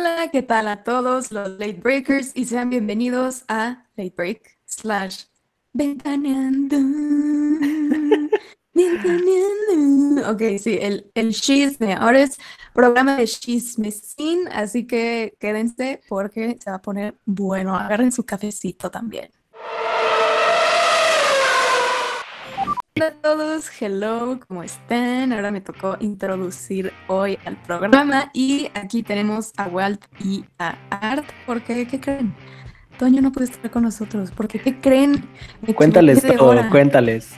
Hola, ¿qué tal a todos los Late Breakers? Y sean bienvenidos a Late Break slash Ventaneando. Ventaneando. Ok, sí, el, el chisme. Ahora es programa de chisme sin, así que quédense porque se va a poner bueno. Agarren su cafecito también. Hola a todos, hello, ¿cómo están? Ahora me tocó introducir hoy al programa y aquí tenemos a Walt y a Art, porque ¿qué creen? Toño no puede estar con nosotros, porque ¿qué creen? Me cuéntales todo, cuéntales.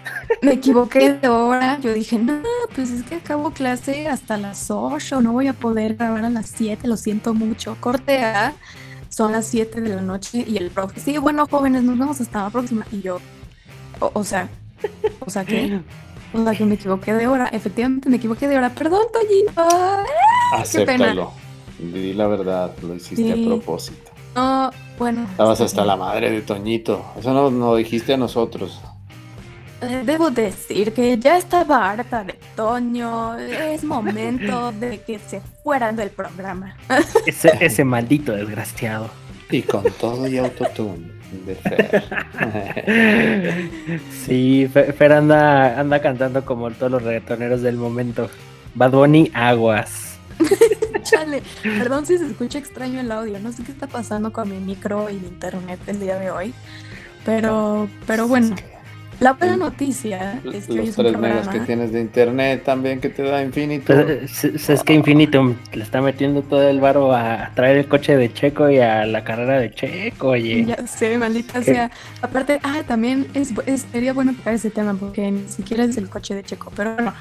Me equivoqué de hora, yo dije, no, pues es que acabo clase hasta las 8, no voy a poder grabar a las 7, lo siento mucho. Corte A, son las 7 de la noche y el profe, sí, bueno, jóvenes, nos vemos hasta la próxima. Y yo, o sea, o sea que, o sea que me equivoqué de hora. Efectivamente me equivoqué de hora. Perdón, Toñito. Acéptalo. Di la verdad, lo hiciste a propósito. No, bueno. Estabas hasta la madre de Toñito. Eso no lo dijiste a nosotros. Eh, debo decir que ya estaba harta de Toño. Es momento de que se fueran del programa. Ese, ese maldito desgraciado. Y con todo y autotune de Fer. sí, Fer anda, anda cantando como todos los reggaetoneros del momento. Bad Bunny, aguas. Chale, perdón si se escucha extraño el audio, no sé qué está pasando con mi micro y mi internet el día de hoy, pero, pero bueno. La buena noticia es que los tres megas que tienes de internet también que te da Infinitum. Pues, es, que Infinitum le está metiendo todo el varo a traer el coche de Checo y a la carrera de Checo, oye. Ya sé, maldita sea. Aparte, ah, también es, sería bueno tocar ese tema porque ni siquiera es el coche de Checo, pero no.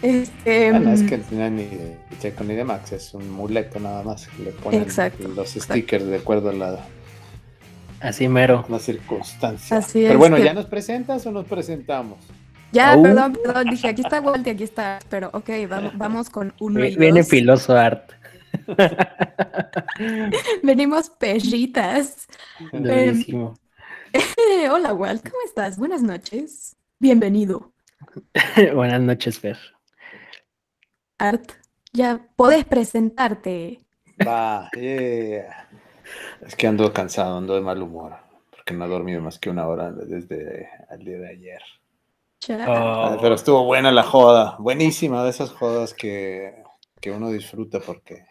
Este, bueno, es mm, que no es ni de Checo ni de Max, es un muleto nada más. Le ponen los stickers de acuerdo a la Así mero. Una circunstancia. Pero bueno, ¿ya nos presentas o nos presentamos? Ya, perdón, perdón, dije, aquí está Walt y aquí está, pero ok, vamos, vamos con uno y Viene filoso Art. Venimos perritas. Buenísimo. hola Walt, ¿cómo estás? Buenas noches. Bienvenido. Buenas noches, Fer. Art, ya podés presentarte. Va, yeah. Es que ando cansado, ando de mal humor, porque no he dormido más que una hora desde el día de ayer. Ah, pero estuvo buena la joda, buenísima de esas jodas que, que uno disfruta porque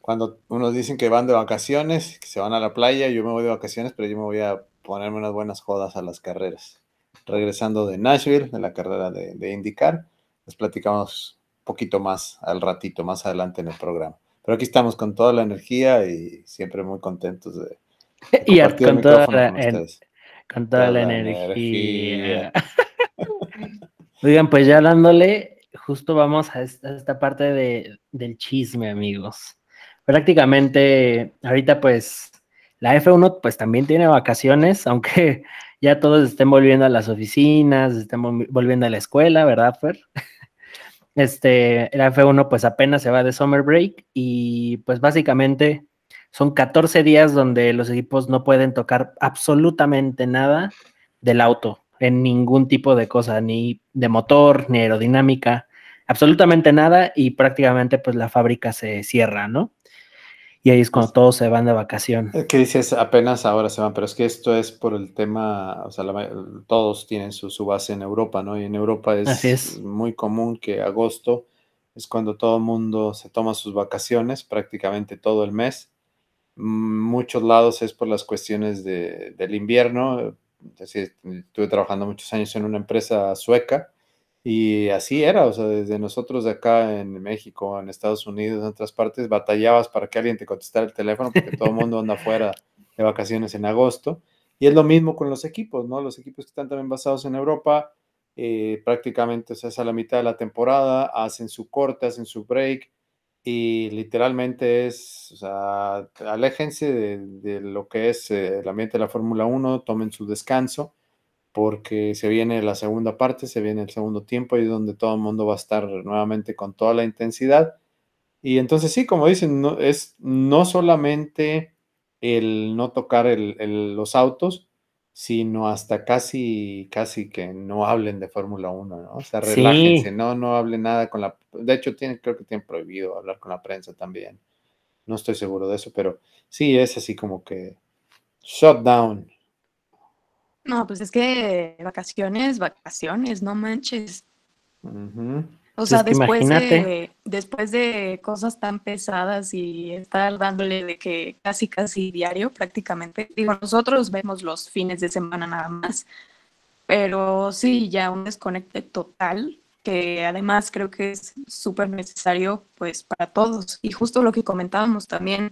cuando unos dicen que van de vacaciones, que se van a la playa, yo me voy de vacaciones, pero yo me voy a ponerme unas buenas jodas a las carreras. Regresando de Nashville, de la carrera de, de IndyCar, les platicamos un poquito más al ratito, más adelante en el programa. Pero aquí estamos con toda la energía y siempre muy contentos de... y con toda, la, con toda, la, energía. Oigan, pues ya dándole, justo vamos a esta, parte de, del chisme, amigos. Prácticamente, ahorita pues la F1 pues también tiene vacaciones, aunque ya todos estén volviendo a las oficinas, estén volviendo a la escuela, ¿verdad, Fer? Este, el F1 pues apenas se va de summer break y pues básicamente son 14 días donde los equipos no pueden tocar absolutamente nada del auto, en ningún tipo de cosa, ni de motor, ni aerodinámica, absolutamente nada y prácticamente pues la fábrica se cierra, ¿no? Y ahí es cuando todos se van de vacación. ¿Qué dices? Apenas ahora se van, pero es que esto es por el tema, o sea, todos tienen su, base en Europa, ¿no? Y en Europa es, muy común que agosto es cuando todo el mundo se toma sus vacaciones, prácticamente todo el mes. Muchos lados es por las cuestiones del invierno. estuve trabajando muchos años en una empresa sueca y así era, o sea, desde nosotros de acá en México, en Estados Unidos, en otras partes, batallabas para que alguien te contestara el teléfono porque todo el mundo anda fuera de vacaciones en agosto. Y es lo mismo con los equipos, ¿no? Los equipos que están también basados en Europa, eh, prácticamente o sea, es a la mitad de la temporada, hacen su corte, hacen su break y literalmente es, o sea, aléjense de, lo que es eh, el ambiente de la Fórmula 1, tomen su descanso porque se viene la segunda parte, se viene el segundo tiempo y donde todo el mundo va a estar nuevamente con toda la intensidad. Y entonces sí, como dicen, no, es no solamente el no tocar los autos, sino hasta casi, casi que no hablen de Fórmula 1, ¿no? O sea, relájense, no, no hablen nada con la... De hecho, tienen, creo que tienen prohibido hablar con la prensa también. no estoy seguro de eso, pero sí es así como que shutdown. No, pues es que vacaciones, vacaciones, no manches. O sea, después, de, después de cosas tan pesadas y estar dándole de que casi, casi diario prácticamente, digo, nosotros vemos los fines de semana nada más, pero sí, ya un desconecte total, que además creo que es súper necesario pues para todos. Y justo lo que comentábamos también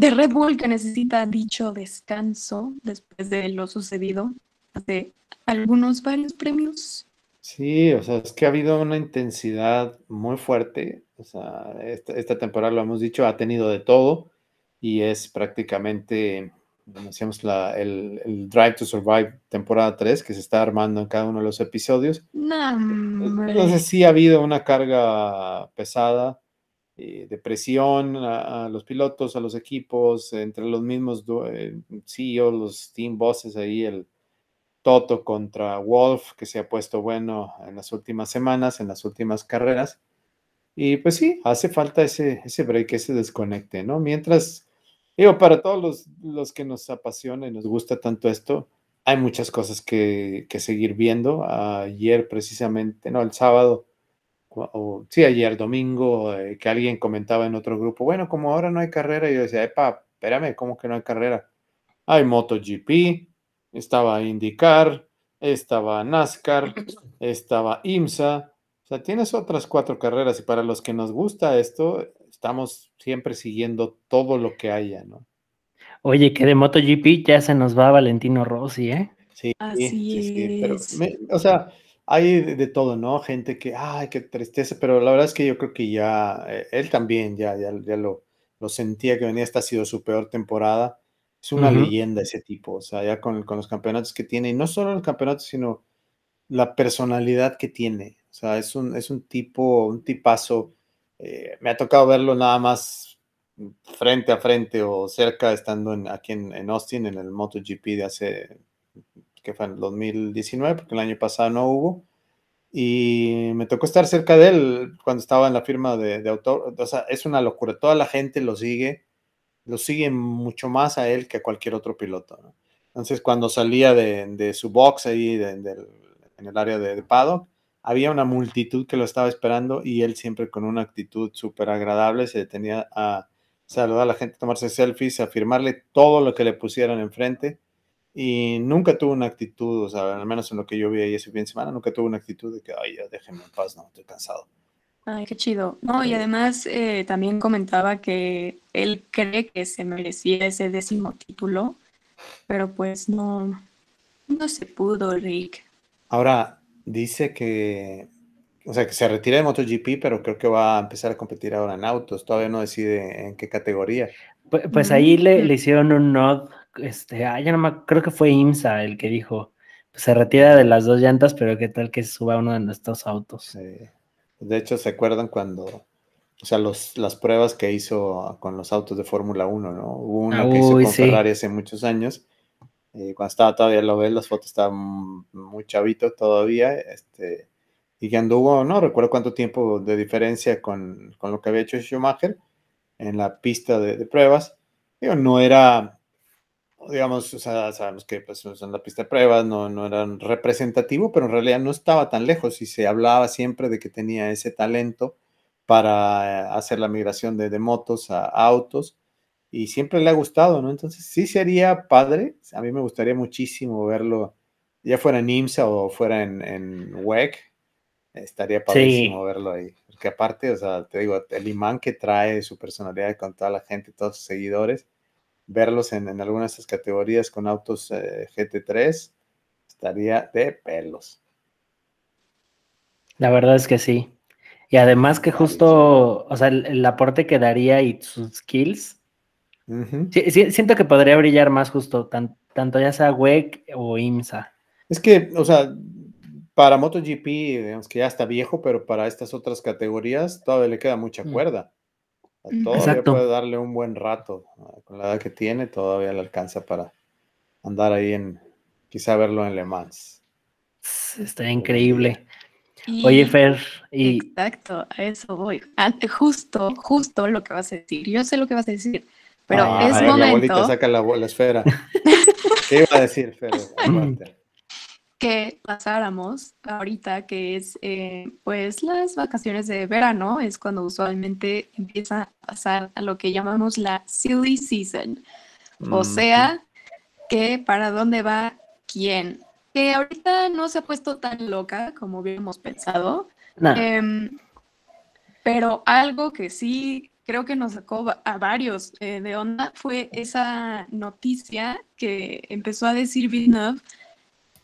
de Red Bull, que necesita dicho descanso después de lo sucedido hace algunos varios premios. Sí, o sea, es que ha habido una intensidad muy fuerte. O sea, esta, temporada, lo hemos dicho, ha tenido de todo y es prácticamente, como decíamos, la, el, Drive to Survive temporada 3 que se está armando en cada uno de los episodios. No, Entonces sí ha habido una carga pesada eh, de presión a, los pilotos, a los equipos, entre los mismos eh, CEOs, los team bosses ahí, el Toto contra Wolf, que se ha puesto bueno en las últimas semanas, en las últimas carreras. Y pues sí, hace falta ese, ese break, ese desconecte, ¿no? Mientras, digo, para todos los, que nos apasiona y nos gusta tanto esto, hay muchas cosas que seguir viendo. Ayer precisamente, no, el sábado, o, sí, ayer domingo, eh, que alguien comentaba en otro grupo, bueno, como ahora no hay carrera, y yo decía, epa, espérame, ¿cómo que no hay carrera? Hay MotoGP, estaba IndyCar, estaba NASCAR, estaba IMSA. O sea, tienes otras cuatro carreras y para los que nos gusta esto, estamos siempre siguiendo todo lo que haya, ¿no? Oye, que de MotoGP ya se nos va Valentino Rossi, ¿eh? Sí, sí, sí, pero, o sea, hay de, todo, ¿no? Gente que, ay, qué tristeza, pero la verdad es que yo creo que ya, eh, él también ya, ya, ya lo, lo sentía que venía, esta ha sido su peor temporada es una leyenda ese tipo, o sea, ya con, los campeonatos que tiene, y no solo el campeonato, sino la personalidad que tiene. O sea, es un, es un tipo, un tipazo. Eh, me ha tocado verlo nada más frente a frente o cerca, estando aquí en, Austin, en el MotoGP de hace, que fue en el 2019, porque el año pasado no hubo. Y me tocó estar cerca de él cuando estaba en la firma de, de autor. O sea, es una locura. Toda la gente lo sigue lo sigue mucho más a él que a cualquier otro piloto. Entonces, cuando salía de, su box ahí en el área de, paddock, había una multitud que lo estaba esperando y él siempre con una actitud súper agradable se detenía a saludar a la gente, tomarse selfies, a firmarle todo lo que le pusieran enfrente y nunca tuvo una actitud, o sea, al menos en lo que yo vi ahí ese fin de semana, nunca tuvo una actitud de que, ay, ya déjenme en paz, no, estoy cansado. Ay, qué chido. No, y además eh, también comentaba que él cree que se merecía ese décimo título, pero pues no, no se pudo, Rick. Ahora, dice que, o sea, que se retira de MotoGP, pero creo que va a empezar a competir ahora en autos. Todavía no decide en qué categoría. Pues, pues ahí le, le, hicieron un nod, este, ah, ya no me, creo que fue IMSA el que dijo, pues se retira de las dos llantas, pero qué tal que suba uno de nuestros autos. Sí. De hecho, ¿se acuerdan cuando, o sea, los, las pruebas que hizo con los autos de Fórmula 1, ¿no? Hubo una que hizo con Ferrari hace muchos años, eh, cuando estaba todavía, lo ves, las fotos estaban muy chavito todavía, este, y que anduvo, no recuerdo cuánto tiempo de diferencia con, lo que había hecho Schumacher en la pista de, de pruebas. Digo, no era digamos, o sea, sabemos que pues, en la pista de pruebas no, no eran representativo, pero en realidad no estaba tan lejos y se hablaba siempre de que tenía ese talento para hacer la migración de, de motos a, autos y siempre le ha gustado, ¿no? Entonces sí sería padre, a mí me gustaría muchísimo verlo, ya fuera en IMSA o fuera en, en WEC, estaría padrísimo verlo ahí, porque aparte, o sea, te digo, el imán que trae su personalidad con toda la gente, todos sus seguidores, verlos en, algunas de estas categorías con autos eh, GT3 estaría de pelos. La verdad es que sí. Y además que justo, o sea, el, aporte que daría y sus skills, siento que podría brillar más justo, tanto ya sea WEC o IMSA. Es que, o sea, para MotoGP, digamos que ya está viejo, pero para estas otras categorías todavía le queda mucha mm. cuerda. Todavía puede darle un buen rato. Con la edad que tiene, todavía le alcanza para andar ahí en, quizá verlo en Le Mans. Está increíble. Oye, Fer, y... Exacto, a eso voy. Justo, justo lo que vas a decir. Yo sé lo que vas a decir, pero ah, es momento... La abuelita saca la, la esfera. ¿Qué iba a decir, Fer? que pasáramos ahorita, que es eh, pues las vacaciones de verano, es cuando usualmente empieza a pasar a lo que llamamos la silly season. O sea, que para dónde va quién. Que ahorita no se ha puesto tan loca como hubiéramos pensado. Em, pero algo que sí creo que nos sacó a varios eh, de onda fue esa noticia que empezó a decir Villeneuve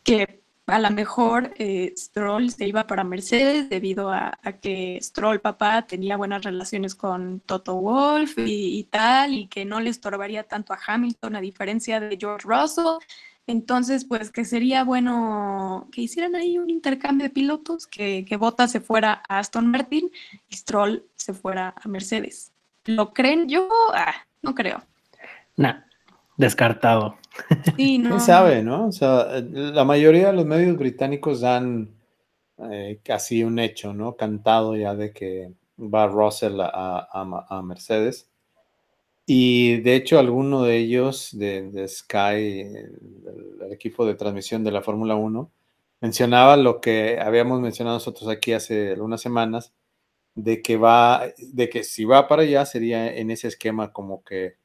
que a lo mejor eh, Stroll se iba para Mercedes debido a, que Stroll papá tenía buenas relaciones con Toto Wolf y, tal, y que no le estorbaría tanto a Hamilton a diferencia de George Russell. Entonces, pues que sería bueno que hicieran ahí un intercambio de pilotos, que, que Bottas se fuera a Aston Martin y Stroll se fuera a Mercedes. ¿Lo creen? Yo ah, no creo. No, descartado. Sí, no. ¿Quién sabe, no? O sea, la mayoría de los medios británicos dan eh, casi un hecho, ¿no? Cantado ya de que va Russell a, Mercedes. Y de hecho, alguno de ellos, de, Sky, el, equipo de transmisión de la Fórmula 1, mencionaba lo que habíamos mencionado nosotros aquí hace algunas semanas, de que va, de que si va para allá sería en ese esquema como que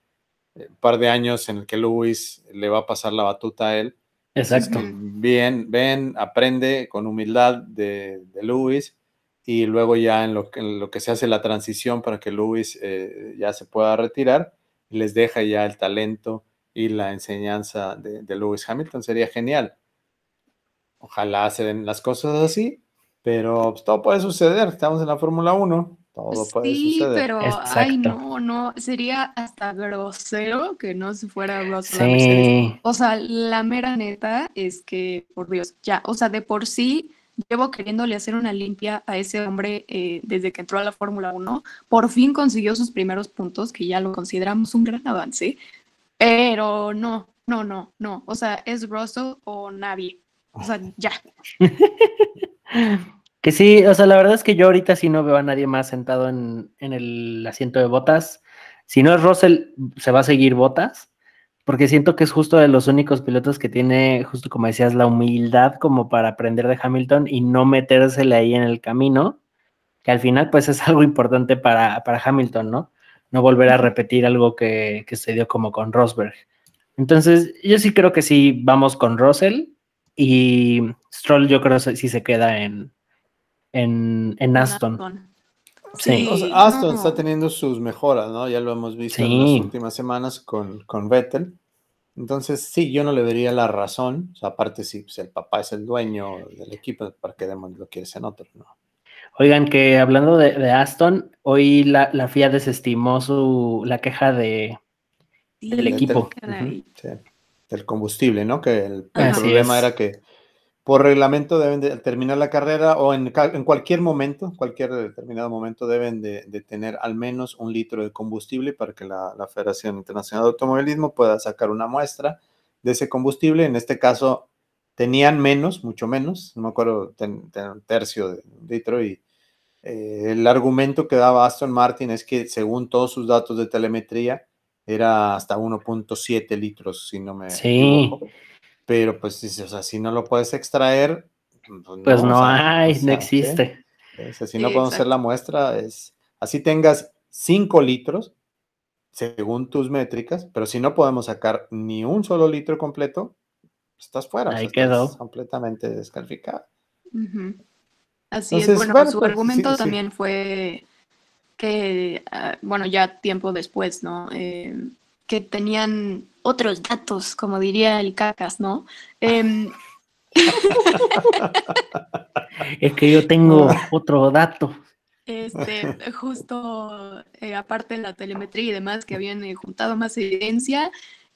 par de años en el que Luis le va a pasar la batuta a él. Exacto. Bien, ven, aprende con humildad de, de Luis y luego ya en lo, en lo, que se hace la transición para que Luis eh, ya se pueda retirar, les deja ya el talento y la enseñanza de, de Lewis Hamilton. Sería genial. Ojalá se den las cosas así, pero pues, todo puede suceder. Estamos en la Fórmula 1 todo puede sí, pero ay no, no, sería hasta grosero que no se fuera Russell O sea, la mera neta es que, por Dios, ya, o sea, de por sí llevo queriéndole hacer una limpia a ese hombre eh, desde que entró a la Fórmula 1. Por fin consiguió sus primeros puntos, que ya lo consideramos un gran avance, pero no, no, no, no. O sea, es Russell o nadie. O sea, ya. Que sí, o sea, la verdad es que yo ahorita sí no veo a nadie más sentado en, el asiento de botas. Si no es Russell, se va a seguir botas, porque siento que es justo de los únicos pilotos que tiene, justo como decías, la humildad como para aprender de Hamilton y no metérsele ahí en el camino, que al final pues es algo importante para, para Hamilton, ¿no? No volver a repetir algo que, que se dio como con Rosberg. Entonces, yo sí creo que sí vamos con Russell y Stroll yo creo que sí se queda en, en, Aston. Sí. Aston está teniendo sus mejoras, ¿no? Ya lo hemos visto en las últimas semanas con, con Vettel. Entonces, sí, yo no le vería la razón. aparte, si pues, el papá es el dueño del equipo, ¿para qué demonios lo quieres en otro? ¿no? Oigan, que hablando de, Aston, hoy la, la, FIA desestimó su, la queja de, del equipo. Del combustible, ¿no? Que el, problema era que por reglamento deben de terminar la carrera o en, en cualquier momento, cualquier determinado momento deben de, tener al menos un litro de combustible para que la, Federación Internacional de Automovilismo pueda sacar una muestra de ese combustible. En este caso tenían menos, mucho menos, no me acuerdo, un tercio de litro y eh, el argumento que daba Aston Martin es que según todos sus datos de telemetría era hasta 1.7 litros, si no me sí. equivoco pero pues, o sea, si no lo puedes extraer, pues, pues no, hay, no existe. si no podemos hacer la muestra, es así tengas 5 litros, según tus métricas, pero si no podemos sacar ni un solo litro completo, estás fuera. Ahí quedó. completamente descalificado. Así es, bueno, su pues, argumento también fue que, ah, bueno, ya tiempo después, ¿no? Eh, que tenían otros datos, como diría el cacas, ¿no? Em, es que yo tengo otro dato. Este, justo eh, aparte de la telemetría y demás que habían eh, juntado más evidencia,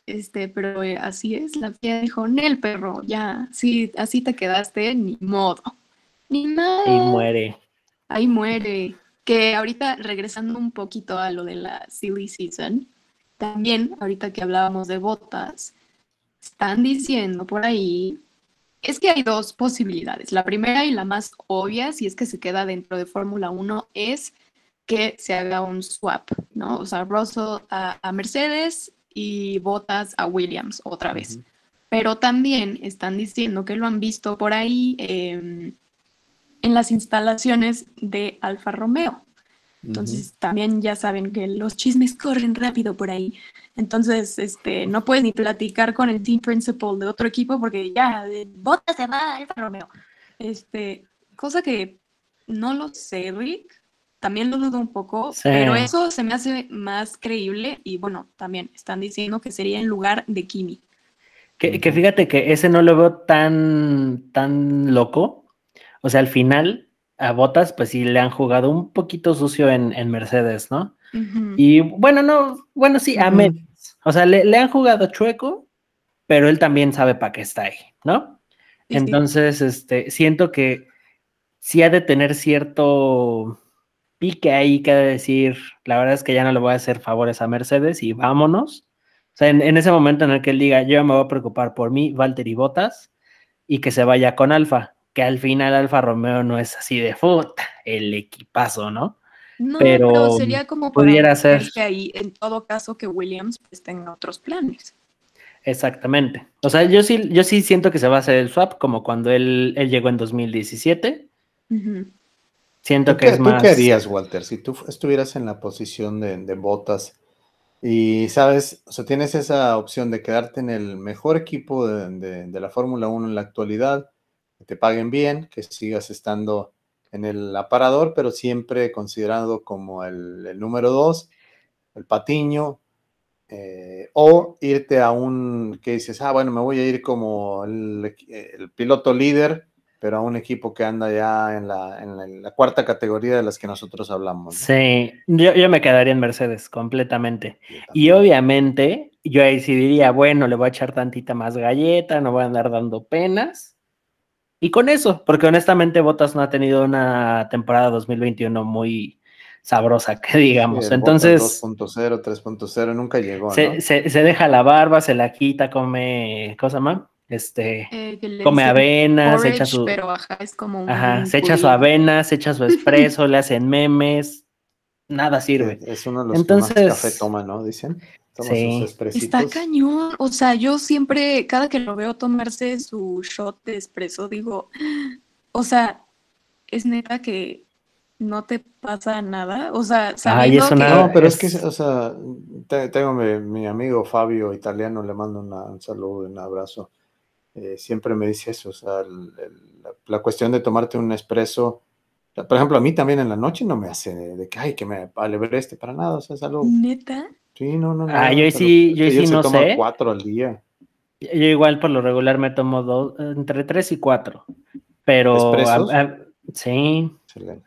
este, pero eh, así es, la FIA dijo, Nel perro, ya, sí, así te quedaste, ni modo. Ni nada. Ahí muere. Ahí muere. Que ahorita regresando un poquito a lo de la silly season, también, ahorita que hablábamos de botas, están diciendo por ahí Es que hay dos posibilidades. La primera y la más obvia, si es que se queda dentro de Fórmula 1, es que se haga un swap, ¿no? O sea, Russell a, Mercedes y Bottas a Williams otra vez. Pero también están diciendo que lo han visto por ahí em, en las instalaciones de Alfa Romeo. Entonces también ya saben que los chismes corren rápido por ahí. Entonces, este, no puedes ni platicar con el team principal de otro equipo porque ya, Bottas se va Alfa Romeo. Este, cosa que no lo sé, Rick, también lo dudo un poco, pero eso se me hace más creíble y bueno, también están diciendo que sería en lugar de Kimi. Que, fíjate que ese no lo veo tan, tan loco. O sea, al final a Botas, pues sí le han jugado un poquito sucio en, Mercedes, ¿no? Y bueno, no, bueno, sí, a O sea, le, han jugado chueco, pero él también sabe para qué está ahí, ¿no? Entonces, este, siento que sí ha de tener cierto pique ahí que ha de decir, la verdad es que ya no le voy a hacer favores a Mercedes y vámonos. O sea, en, ese momento en el que él diga, yo me voy a preocupar por mí, Walter y Botas, y que se vaya con Alfa, que al final Alfa Romeo no es así de puta, el equipazo, ¿no? No, pero, sería como pudiera ser que ahí, en todo caso, que Williams pues, tenga otros planes. Exactamente. O sea, yo sí, yo sí siento que se va a hacer el swap, como cuando él, él llegó en 2017. Siento que es más. ¿Tú qué harías, Walter, si tú estuvieras en la posición de, de botas? Y sabes, o sea, tienes esa opción de quedarte en el mejor equipo de, la Fórmula 1 en la actualidad, que te paguen bien, que sigas estando en el aparador, pero siempre considerado como el, número 2, el patiño, eh, o irte a un que dices, ah, bueno, me voy a ir como el, el piloto líder pero a un equipo que anda ya en la, cuarta categoría de las que nosotros hablamos. Sí, yo, me quedaría en Mercedes completamente. Y obviamente yo ahí sí diría, bueno, le voy a echar tantita más galleta, no voy a andar dando penas. Y con eso, porque honestamente Bottas no ha tenido una temporada 2021 muy sabrosa, que digamos. Entonces... 2.0, 3.0, nunca llegó. Se, se, deja la barba, se la quita, come, cosa más este, eh, come avena, se echa su. se echa su avena, se echa su espresso, le hacen memes, nada sirve. Es uno de los Entonces, que más café toma, ¿no? Dicen. Sí. Está cañón. O sea, yo siempre, cada que lo veo tomarse su shot de espresso, digo, o sea, es neta que no te pasa nada. O sea, sabiendo que... No, pero es, que, o sea, tengo mi, mi, amigo Fabio italiano, le mando un saludo, un abrazo. Eh, siempre me dice eso, o sea, la, cuestión de tomarte un espresso, por ejemplo, a mí también en la noche no me hace de, que, ay, que me este para nada, o sea, es algo... ¿Neta? Sí, no, no, no. Ah, yo sí, yo sí no sé. cuatro al día. Yo igual por lo regular me tomo dos, entre tres y cuatro, pero... sí.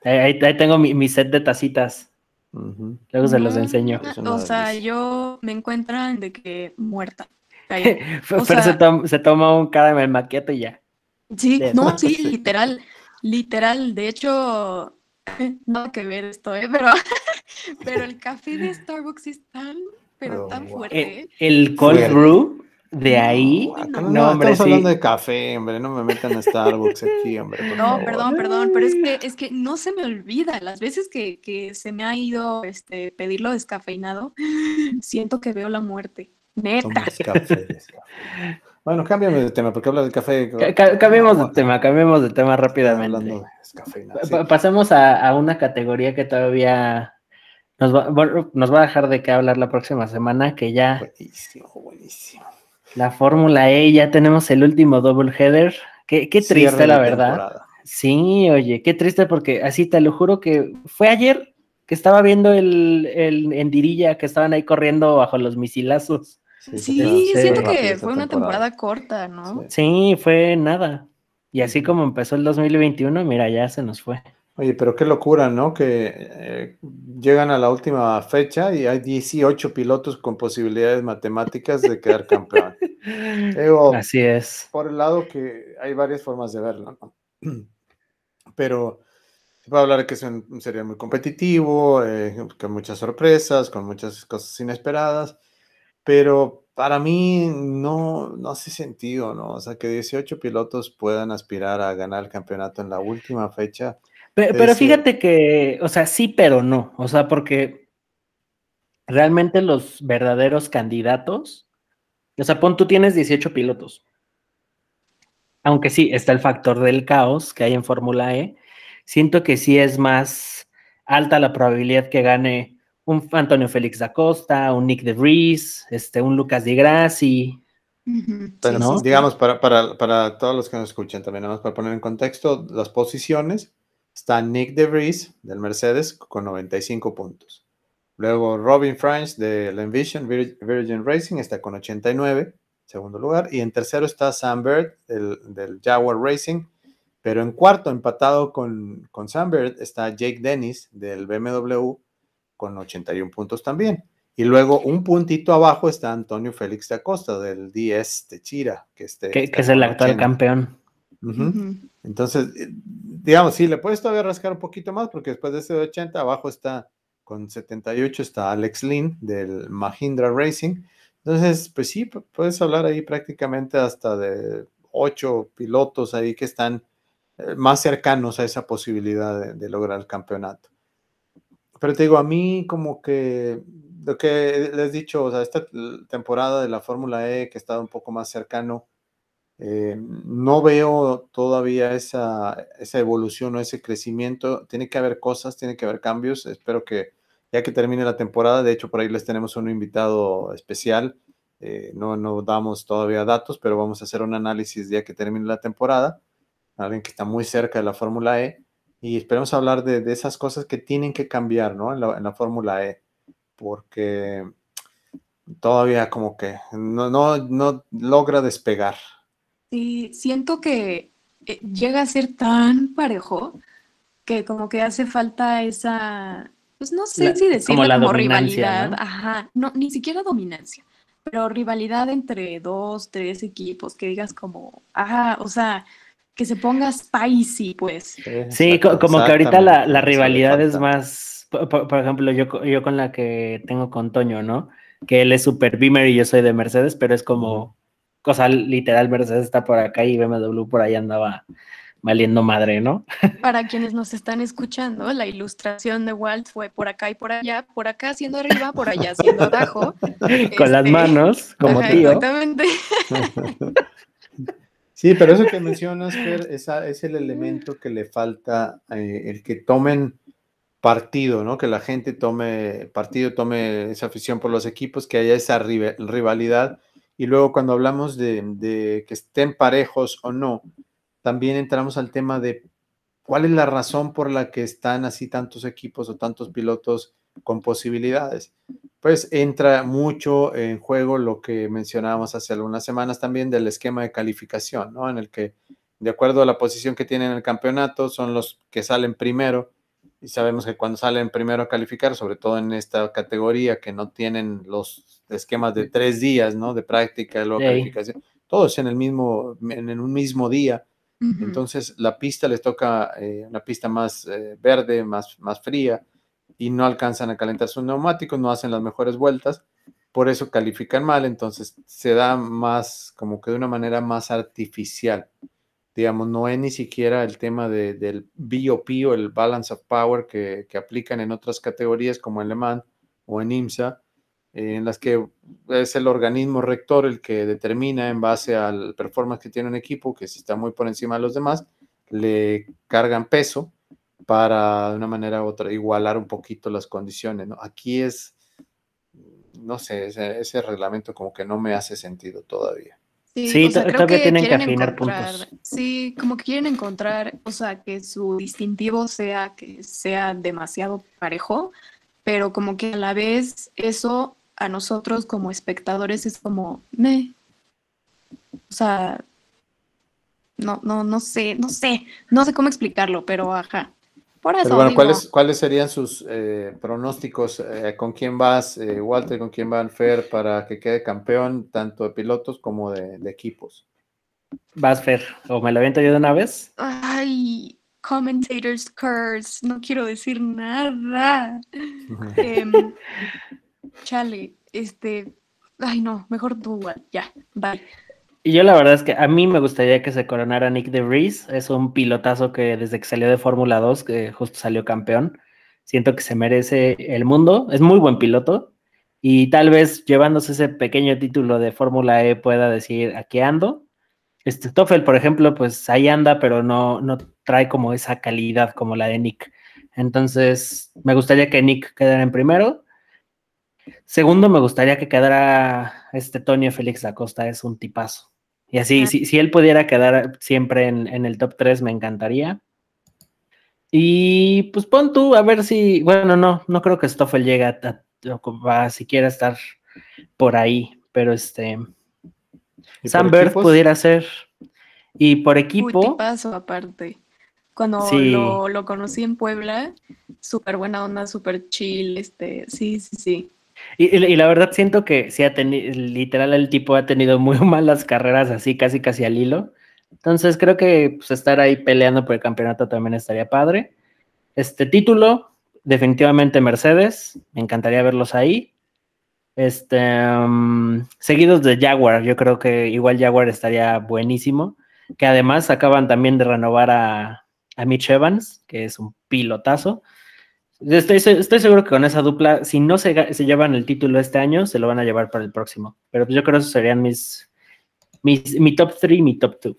Ahí, tengo mi, set de tacitas. Luego se los enseño. O sea, yo me encuentran de que muerta. Pero se, toma un caramel maquete y ya. Sí, no, sí, literal, literal. De hecho, no que ver esto, ¿eh? pero, pero el café de Starbucks es tan, pero oh, tan fuerte. El, cold brew de ahí. No, hombre, estamos hablando de café, hombre, no me metan a Starbucks aquí, hombre. no, perdón, perdón, pero es que, es que no se me olvida. Las veces que, que se me ha ido este, pedirlo descafeinado, siento que veo la muerte. Neta. Bueno, cámbiame de tema, porque habla del café. cambiemos de tema, cambiemos de tema rápidamente. Pasemos a, una categoría que todavía nos va, nos va a dejar de qué hablar la próxima semana, que ya. Buenísimo, buenísimo. La Fórmula E, ya tenemos el último double header. Qué, qué triste, la verdad. Sí, oye, qué triste, porque así te lo juro que fue ayer que estaba viendo el, el en Dirilla que estaban ahí corriendo bajo los misilazos. Sí, siento que fue una temporada corta, ¿no? Sí. fue nada. Y así como empezó el 2021, mira, ya se nos fue. Oye, pero qué locura, ¿no? Que eh, llegan a la última fecha y hay 18 pilotos con posibilidades matemáticas de quedar campeón. Así es. Por el lado que hay varias formas de verlo, ¿no? Pero se puede hablar de que es un, sería muy competitivo, eh, con muchas sorpresas, con muchas cosas inesperadas. Pero para mí no, no hace sentido, ¿no? O sea, que 18 pilotos puedan aspirar a ganar el campeonato en la última fecha. Pero, fíjate que, o sea, sí, pero no. O sea, porque realmente los verdaderos candidatos, o sea, pon, tú tienes 18 pilotos. Aunque sí, está el factor del caos que hay en Fórmula E. Siento que sí es más alta la probabilidad que gane un Antonio Félix da Costa, un Nick de Vries, este, un Lucas Di Grassi. digamos, para, para, todos los que nos escuchan también, nada más para poner en contexto las posiciones, está Nick de Vries del Mercedes con 95 puntos. Luego Robin French del Envision Virgin Racing está con 89, segundo lugar. Y en tercero está Sam Bird del, del Jaguar Racing. Pero en cuarto, empatado con, con Sam Bird, está Jake Dennis del BMW con 81 puntos también. Y luego un puntito abajo está Antonio Félix de Acosta del DS de Chira, que, este, que, es el actual campeón. Entonces, eh, digamos, sí, le puedes todavía rascar un poquito más porque después de ese de 80 abajo está con 78 está Alex Lynn del Mahindra Racing. Entonces, pues sí, puedes hablar ahí prácticamente hasta de ocho pilotos ahí que están eh, más cercanos a esa posibilidad de lograr el campeonato. Pero te digo, a mí como que lo que les he dicho, o sea, esta temporada de la Fórmula E que ha estado un poco más cercano, eh, no veo todavía esa, evolución o ese crecimiento. Tiene que haber cosas, tiene que haber cambios. Espero que ya que termine la temporada, de hecho por ahí les tenemos un invitado especial. Eh, no, no damos todavía datos, pero vamos a hacer un análisis ya que termine la temporada. Alguien que está muy cerca de la Fórmula E y esperemos hablar de, esas cosas que tienen que cambiar, ¿no? En la, Fórmula E, porque todavía como que no, logra despegar. Sí, siento que eh, llega a ser tan parejo que como que hace falta esa, pues no sé si decirlo como, la rivalidad, ajá, no, ni siquiera dominancia, pero rivalidad entre dos, tres equipos, que digas como, ajá, o sea, que se ponga spicy, pues. Sí, como que ahorita la, rivalidad es más, por, ejemplo, yo, yo con la que tengo con Toño, ¿no? Que él es super Beamer y yo soy de Mercedes, pero es como cosa literal, Mercedes está por acá y BMW por ahí andaba valiendo madre, ¿no? Para quienes nos están escuchando, la ilustración de Walt fue por acá y por allá, por acá haciendo arriba, por allá haciendo abajo. Con las este, manos, como tío. Exactamente. Sí, pero eso que mencionas, Fer, esa, es el elemento que le falta, eh, el que tomen partido, ¿no? Que la gente tome partido, tome esa afición por los equipos, que haya esa rivalidad. Y luego cuando hablamos de, que estén parejos o no, también entramos al tema de cuál es la razón por la que están así tantos equipos o tantos pilotos con posibilidades pues entra mucho en juego lo que mencionábamos hace algunas semanas también del esquema de calificación, ¿no? En el que, de acuerdo a la posición que tienen en el campeonato, son los que salen primero. Y sabemos que cuando salen primero a calificar, sobre todo en esta categoría que no tienen los esquemas de tres días, ¿no? De práctica, de calificación, todos en el mismo, en un mismo día. Entonces, la pista les toca eh, una pista más eh, verde, más, más fría y no alcanzan a calentar sus neumáticos, no hacen las mejores vueltas, por eso califican mal, entonces se da más, como que de una manera más artificial. Digamos, no es ni siquiera el tema de, del BOP o el Balance of Power que, aplican en otras categorías como en Le Mans o en IMSA, en las que es el organismo rector el que determina en base al performance que tiene un equipo, que si está muy por encima de los demás, le cargan peso para de una manera u otra igualar un poquito las condiciones. ¿no? Aquí es, no sé, ese, reglamento como que no me hace sentido todavía. Sí, todavía tienen que afinar puntos. Sí, como que quieren encontrar, o sea, que su distintivo sea que sea demasiado parejo, pero como que a la vez eso a nosotros como espectadores es como, me, o sea, no, no, no sé, no sé, no sé cómo explicarlo, pero ajá. Pero bueno, ¿cuáles, ¿cuáles serían sus eh, pronósticos? Eh, ¿Con quién vas, eh, Walter? ¿Con quién van Fer para que quede campeón tanto de pilotos como de, equipos? Vas, Fer, o me lo aviento yo de una vez. Ay, commentators curse, no quiero decir nada. Em, chale, este, Ay, no, mejor tú, ya, bye. Y yo la verdad es que a mí me gustaría que se coronara Nick de Vries. Es un pilotazo que desde que salió de Fórmula 2, que justo salió campeón, siento que se merece el mundo. Es muy buen piloto. Y tal vez llevándose ese pequeño título de Fórmula E pueda decir, aquí ando. Este Toffel, por ejemplo, pues ahí anda, pero no, no trae como esa calidad como la de Nick. Entonces, me gustaría que Nick quedara en primero Segundo, me gustaría que quedara este Tonio Félix Acosta, es un tipazo. Y así, si, él pudiera quedar siempre en, el top 3, me encantaría. Y pues pon tú a ver si, bueno, no, no creo que Stoffel llegue a, a, siquiera estar por ahí, pero este, Sam Bird pudiera ser. Y por equipo. Tipazo aparte. Cuando lo, lo, conocí en Puebla, súper buena onda, súper chill, este, sí, sí, sí. Y, la verdad siento que sí ha tenido, literal el tipo ha tenido muy malas carreras así, casi casi al hilo. Entonces creo que pues, estar ahí peleando por el campeonato también estaría padre. Este título, definitivamente Mercedes, me encantaría verlos ahí. Este, um, seguidos de Jaguar, yo creo que igual Jaguar estaría buenísimo. Que además acaban también de renovar a, a Mitch Evans, que es un pilotazo. Estoy, seguro que con esa dupla, si no se, llevan el título este año, se lo van a llevar para el próximo. Pero yo creo que esos serían mis, mis mi top 3 y mi top 2.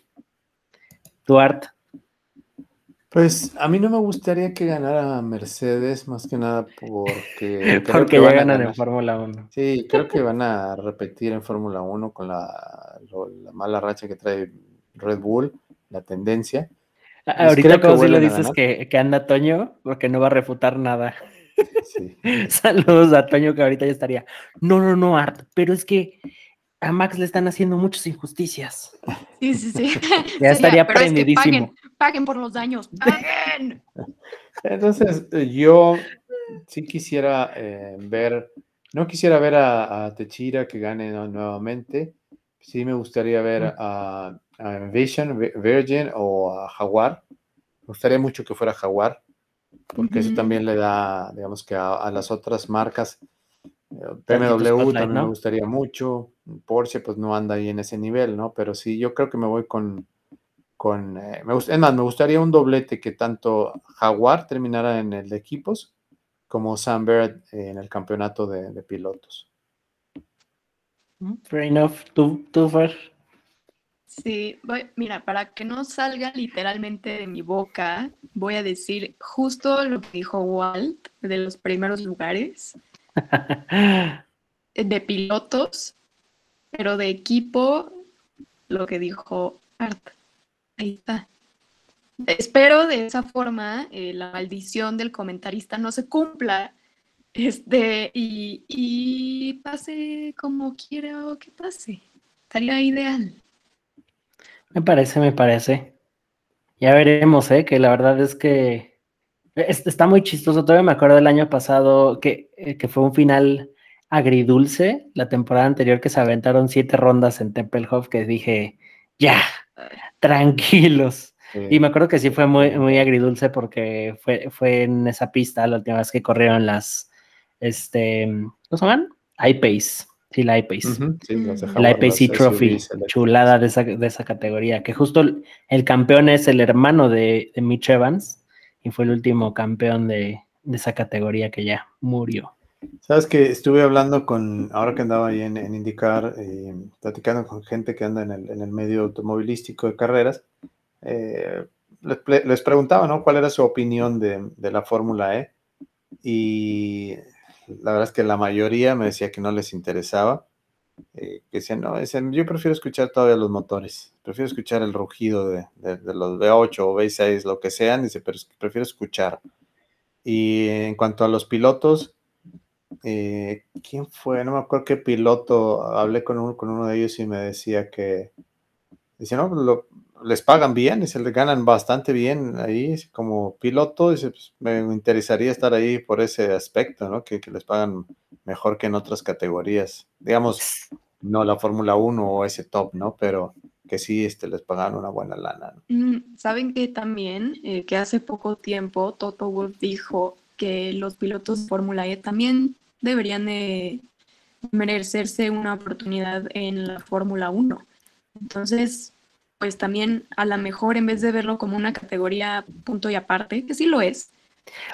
Duarte. Pues a mí no me gustaría que ganara Mercedes, más que nada porque. porque ya ganan en Fórmula 1. Sí, creo que van a repetir en Fórmula 1 con la, la, mala racha que trae Red Bull, la tendencia. Ahorita como si le dices que, que, anda Toño, porque no va a refutar nada. Saludos a Toño que ahorita ya estaría. No, no, no, Art, pero es que a Max le están haciendo muchas injusticias. Sí, sí, sí. Ya estaría prendidísimo. paguen, por los daños, paguen. Entonces, yo sí quisiera eh, ver, no quisiera ver a, Techira que gane nuevamente. Sí me gustaría ver a Vision, Virgin o a Jaguar. Me gustaría mucho que fuera Jaguar, porque eso también le da, digamos que a, las otras marcas, BMW también me gustaría mucho, Porsche pues no anda ahí en ese nivel, ¿no? Pero sí, yo creo que me voy con, con eh, me, es más, me gustaría un doblete que tanto Jaguar terminara en el de equipos como Sam Bird en el campeonato de, pilotos. Fair enough. ¿Tú, tú Sí, mira, para que no salga literalmente de mi boca, voy a decir justo lo que dijo Walt de los primeros lugares de pilotos, pero de equipo, lo que dijo Art. Ahí está. Espero de esa forma eh, la maldición del comentarista no se cumpla este, y, y pase como quiera que pase. Estaría ideal. Me parece, me parece. Ya veremos, ¿eh? Que la verdad es que está muy chistoso. Todavía me acuerdo del año pasado que, eh, que fue un final agridulce, la temporada anterior que se aventaron siete rondas en Tempelhof, que dije, ya, tranquilos. Y me acuerdo que sí fue muy, muy agridulce porque fue, fue en esa pista la última vez que corrieron las, este, ¿cómo se llaman? iPace. Sí, la iPace. la iPace Trophy, chulada de esa, de esa, categoría, que justo el, campeón es el hermano de, de, Mitch Evans y fue el último campeón de, esa categoría que ya murió. Sabes que estuve hablando con, ahora que andaba ahí en, en IndyCar, eh, platicando con gente que anda en el, en el medio automovilístico de carreras, eh, les, les, preguntaba, ¿no? ¿Cuál era su opinión de, de la Fórmula E? Y la verdad es que la mayoría me decía que no les interesaba. Eh, que decían, no, decían, yo prefiero escuchar todavía los motores, prefiero escuchar el rugido de, los V8 o V6, lo que sean, dice, pero prefiero escuchar. Y en cuanto a los pilotos, eh, ¿quién fue? No me acuerdo qué piloto, hablé con uno, con uno de ellos y me decía que, dice, no, lo, les pagan bien se les ganan bastante bien ahí como piloto. Pues, me interesaría estar ahí por ese aspecto, ¿no? Que, les pagan mejor que en otras categorías. Digamos, no la Fórmula 1 o ese top, ¿no? Pero que sí este, les pagan una buena lana. Mm, Saben que también, eh, que hace poco tiempo Toto Wolf dijo que los pilotos de Fórmula E también deberían merecerse una oportunidad en la Fórmula 1. Entonces, pues también a lo mejor en vez de verlo como una categoría punto y aparte, que sí lo es,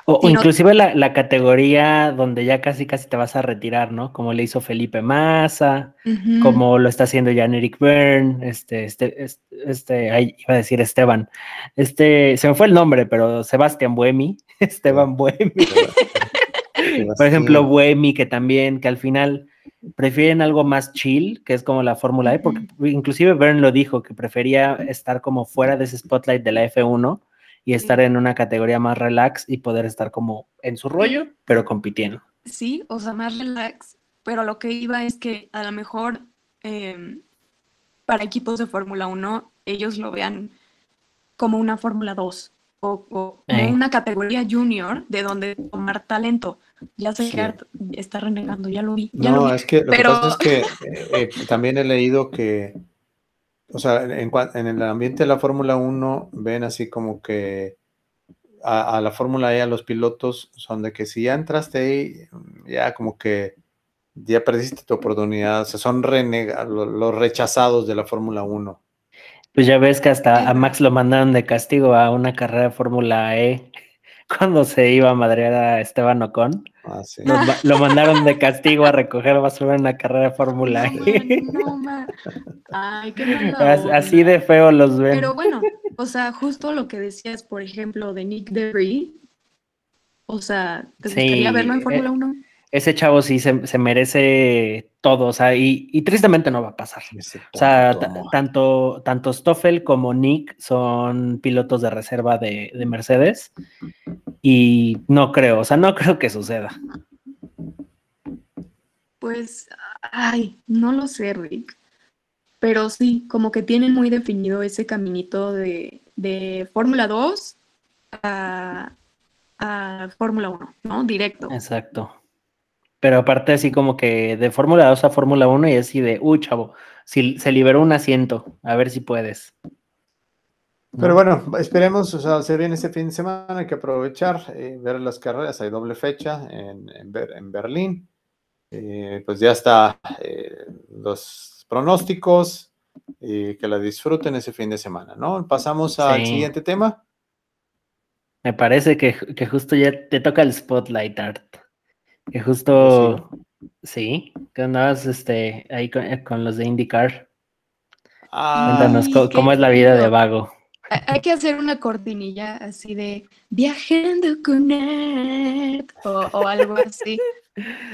o, inclusive la, categoría donde ya casi casi te vas a retirar, ¿no? Como le hizo Felipe Massa, como lo está haciendo Jan Eric Byrne, este, este, este, este ahí iba a decir Esteban, este, se me fue el nombre, pero Sebastián Buemi, Esteban Buemi. Por ejemplo, Buemi, que también, que al final prefieren algo más chill, que es como la Fórmula E, porque inclusive Byrne lo dijo, que prefería estar como fuera de ese spotlight de la F1 y estar en una categoría más relax y poder estar como en su rollo, pero compitiendo. Sí, o sea, más relax, pero lo que iba es que a lo mejor em, para equipos de Fórmula 1 ellos lo vean como una Fórmula 2 o, eh. una categoría junior de donde tomar talento. Ya sé que está renegando, ya lo vi. no, es que lo que pasa es que eh, eh, también he leído que o sea, en, en el ambiente de la Fórmula 1 ven así como que a, la Fórmula E, a los pilotos, son de que si ya entraste ahí, ya como que ya perdiste tu oportunidad, o sea, son los rechazados de la Fórmula 1. Pues ya ves que hasta a Max lo mandaron de castigo a una carrera de Fórmula E cuando se iba a madrear a Esteban Ocon. Ah, lo, mandaron de castigo a recoger basura en la carrera de Fórmula E. Ay, qué Así de feo los ven. Pero bueno, o sea, justo lo que decías, por ejemplo, de Nick Debris. O sea, ¿te gustaría verlo en Fórmula 1? Ese chavo sí se, merece todo, o sea, y, tristemente no va a pasar. O sea, tanto, tanto Stoffel como Nick son pilotos de reserva de, de, Mercedes y no creo, o sea, no creo que suceda. Pues, ay, no lo sé, Rick. Pero sí, como que tienen muy definido ese caminito de, de Fórmula 2 a, a Fórmula 1, ¿no? Directo. Exacto. Pero aparte así como que de Fórmula 2 a Fórmula 1 y así de, uy, chavo, si se liberó un asiento, a ver si puedes. Pero bueno, esperemos, o sea, se viene este fin de semana, hay que aprovechar, eh, ver las carreras, hay doble fecha en, en, Berlín. Eh, pues ya está eh, los pronósticos, que la disfruten ese fin de semana, ¿no? Pasamos al siguiente tema. Me parece que, que, justo ya te toca el spotlight, Art. Que justo, sí, que andabas este, ahí eh, con, los de IndyCar. Cuéntanos cómo, es la vida de vago. Hay que hacer una cortinilla así de viajando con Ed o, algo así.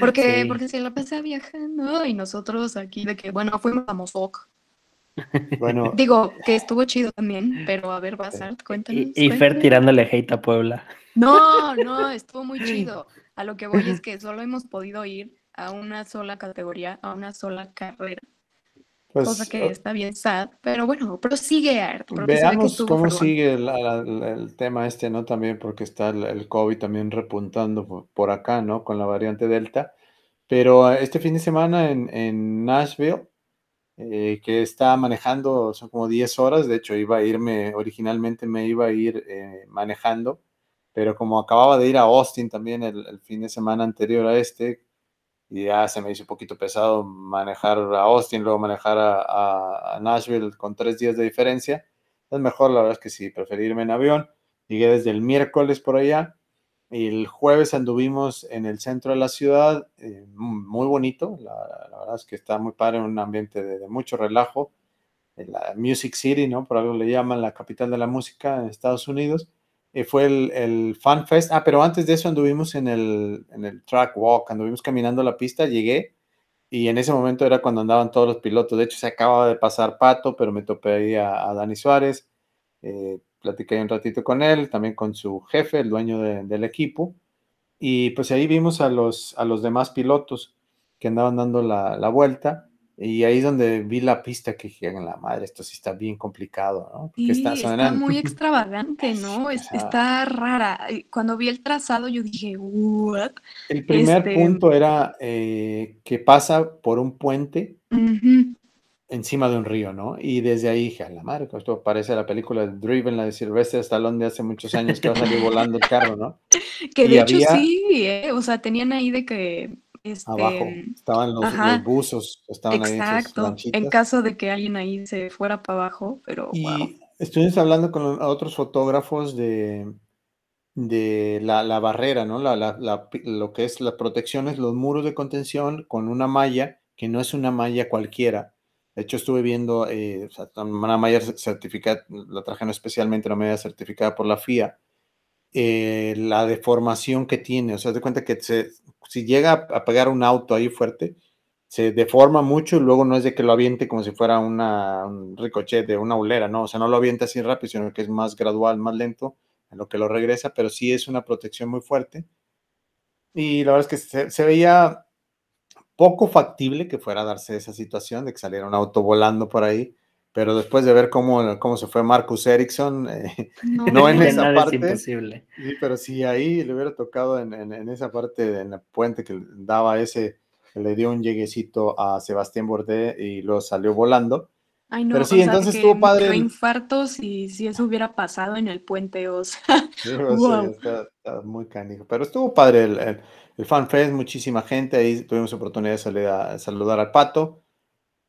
Porque, porque se la pasa viajando y nosotros aquí de que, bueno, fuimos a Mosoc. Bueno. Digo, que estuvo chido también, pero a ver, Basart, cuéntanos. Y, y Fer tirándole hate a Puebla. No, no, estuvo muy chido. A lo que voy es que solo hemos podido ir a una sola categoría, a una sola carrera. Pues, cosa que está bien sad, pero bueno, prosigue Art. Veamos cómo sigue el, tema este, ¿no? También porque está el, COVID también repuntando por, acá, ¿no? Con la variante Delta. Pero este fin de semana en, Nashville, eh, que está manejando, son como 10 horas, de hecho iba a irme, originalmente me iba a ir eh, manejando, pero como acababa de ir a Austin también el, fin de semana anterior a este, y ya se me hizo un poquito pesado manejar a Austin, luego manejar a, Nashville con tres días de diferencia, es mejor, la verdad es que sí, preferí irme en avión. Llegué desde el miércoles por allá, y el jueves anduvimos en el centro de la ciudad, eh, muy bonito, la, verdad es que está muy padre, un ambiente de, de mucho relajo, en la Music City, ¿no? Por algo le llaman la capital de la música en Estados Unidos eh, fue el, el, Fan Fest. Ah, pero antes de eso anduvimos en el, en el track walk, anduvimos caminando la pista, llegué y en ese momento era cuando andaban todos los pilotos. De hecho, se acaba de pasar Pato, pero me topé ahí a, Dani Suárez. Eh, un ratito con él, también con su jefe, el dueño del equipo. Y pues ahí vimos a los, a los demás pilotos que andaban dando la, la vuelta. Y ahí es donde vi la pista que dije, la madre, esto sí está bien complicado, ¿no? sí, está, muy extravagante, ¿no? está rara. Cuando vi el trazado yo dije, ¿what? El primer este punto era eh, que pasa por un puente encima de un río, ¿no? Y desde ahí dije, a la madre, esto parece la película de Driven, la de Sylvester Stallone de hace muchos años que va a salir volando el carro, ¿no? Que de hecho sí, ¿eh? o sea, tenían ahí de que Abajo, estaban los, buzos, estaban ahí Exacto, en caso de que alguien ahí se fuera para abajo, pero y Estuvimos hablando con otros fotógrafos de, de la, barrera, ¿no? La, la, lo que es la protección es los muros de contención con una malla que no es una malla cualquiera. De hecho, estuve viendo eh, una malla certificada, la trajeron especialmente una malla certificada por la FIA, eh, la deformación que tiene. O sea, de cuenta que si llega a pegar un auto ahí fuerte, se deforma mucho y luego no es de que lo aviente como si fuera una, un ricochet de una ulera, ¿no? O sea, no lo avienta así rápido, sino que es más gradual, más lento en lo que lo regresa, pero sí es una protección muy fuerte. Y la verdad es que se, veía poco factible que fuera a darse esa situación de que saliera un auto volando por ahí, pero después de ver cómo, cómo se fue Marcus Ericsson, eh, no, en esa parte, sí, pero si ahí le hubiera tocado en, en, esa parte, en el puente que daba ese, le dio un lleguecito a Sebastián Bordé y lo salió volando, Ay, no, Pero sí, entonces estuvo padre. El... infartos y si eso hubiera pasado en el puente, o sea. está, muy canijo. Pero estuvo padre el, el, el, Fan Fest, muchísima gente. Ahí tuvimos oportunidad de salir a, saludar al pato.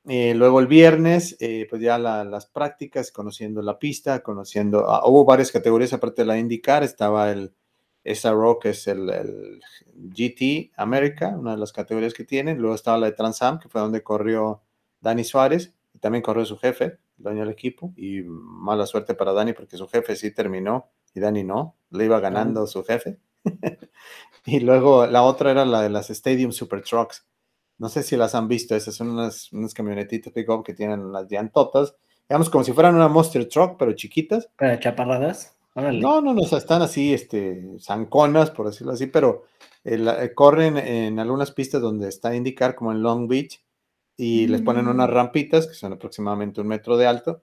Eh, luego el viernes, eh, pues ya las prácticas, conociendo la pista, conociendo. Ah, hubo varias categorías aparte de la IndyCar. Estaba el SRO, que es el, el, GT América, una de las categorías que tienen. Luego estaba la de Transam, que fue donde corrió Dani Suárez también corrió su jefe, el dueño del equipo, y mala suerte para Dani porque su jefe sí terminó y Dani no, le iba ganando su jefe. y luego la otra era la de las Stadium Super Trucks. No sé si las han visto, esas son unas, unas camionetitas pick-up que tienen las llantotas, digamos como si fueran una Monster Truck, pero chiquitas. ¿Para chaparradas? No, no, no, o sea, están así, este, zanconas, por decirlo así, pero eh, eh, corren en algunas pistas donde está indicar como en Long Beach, y les ponen unas mm. rampitas que son aproximadamente un metro de alto.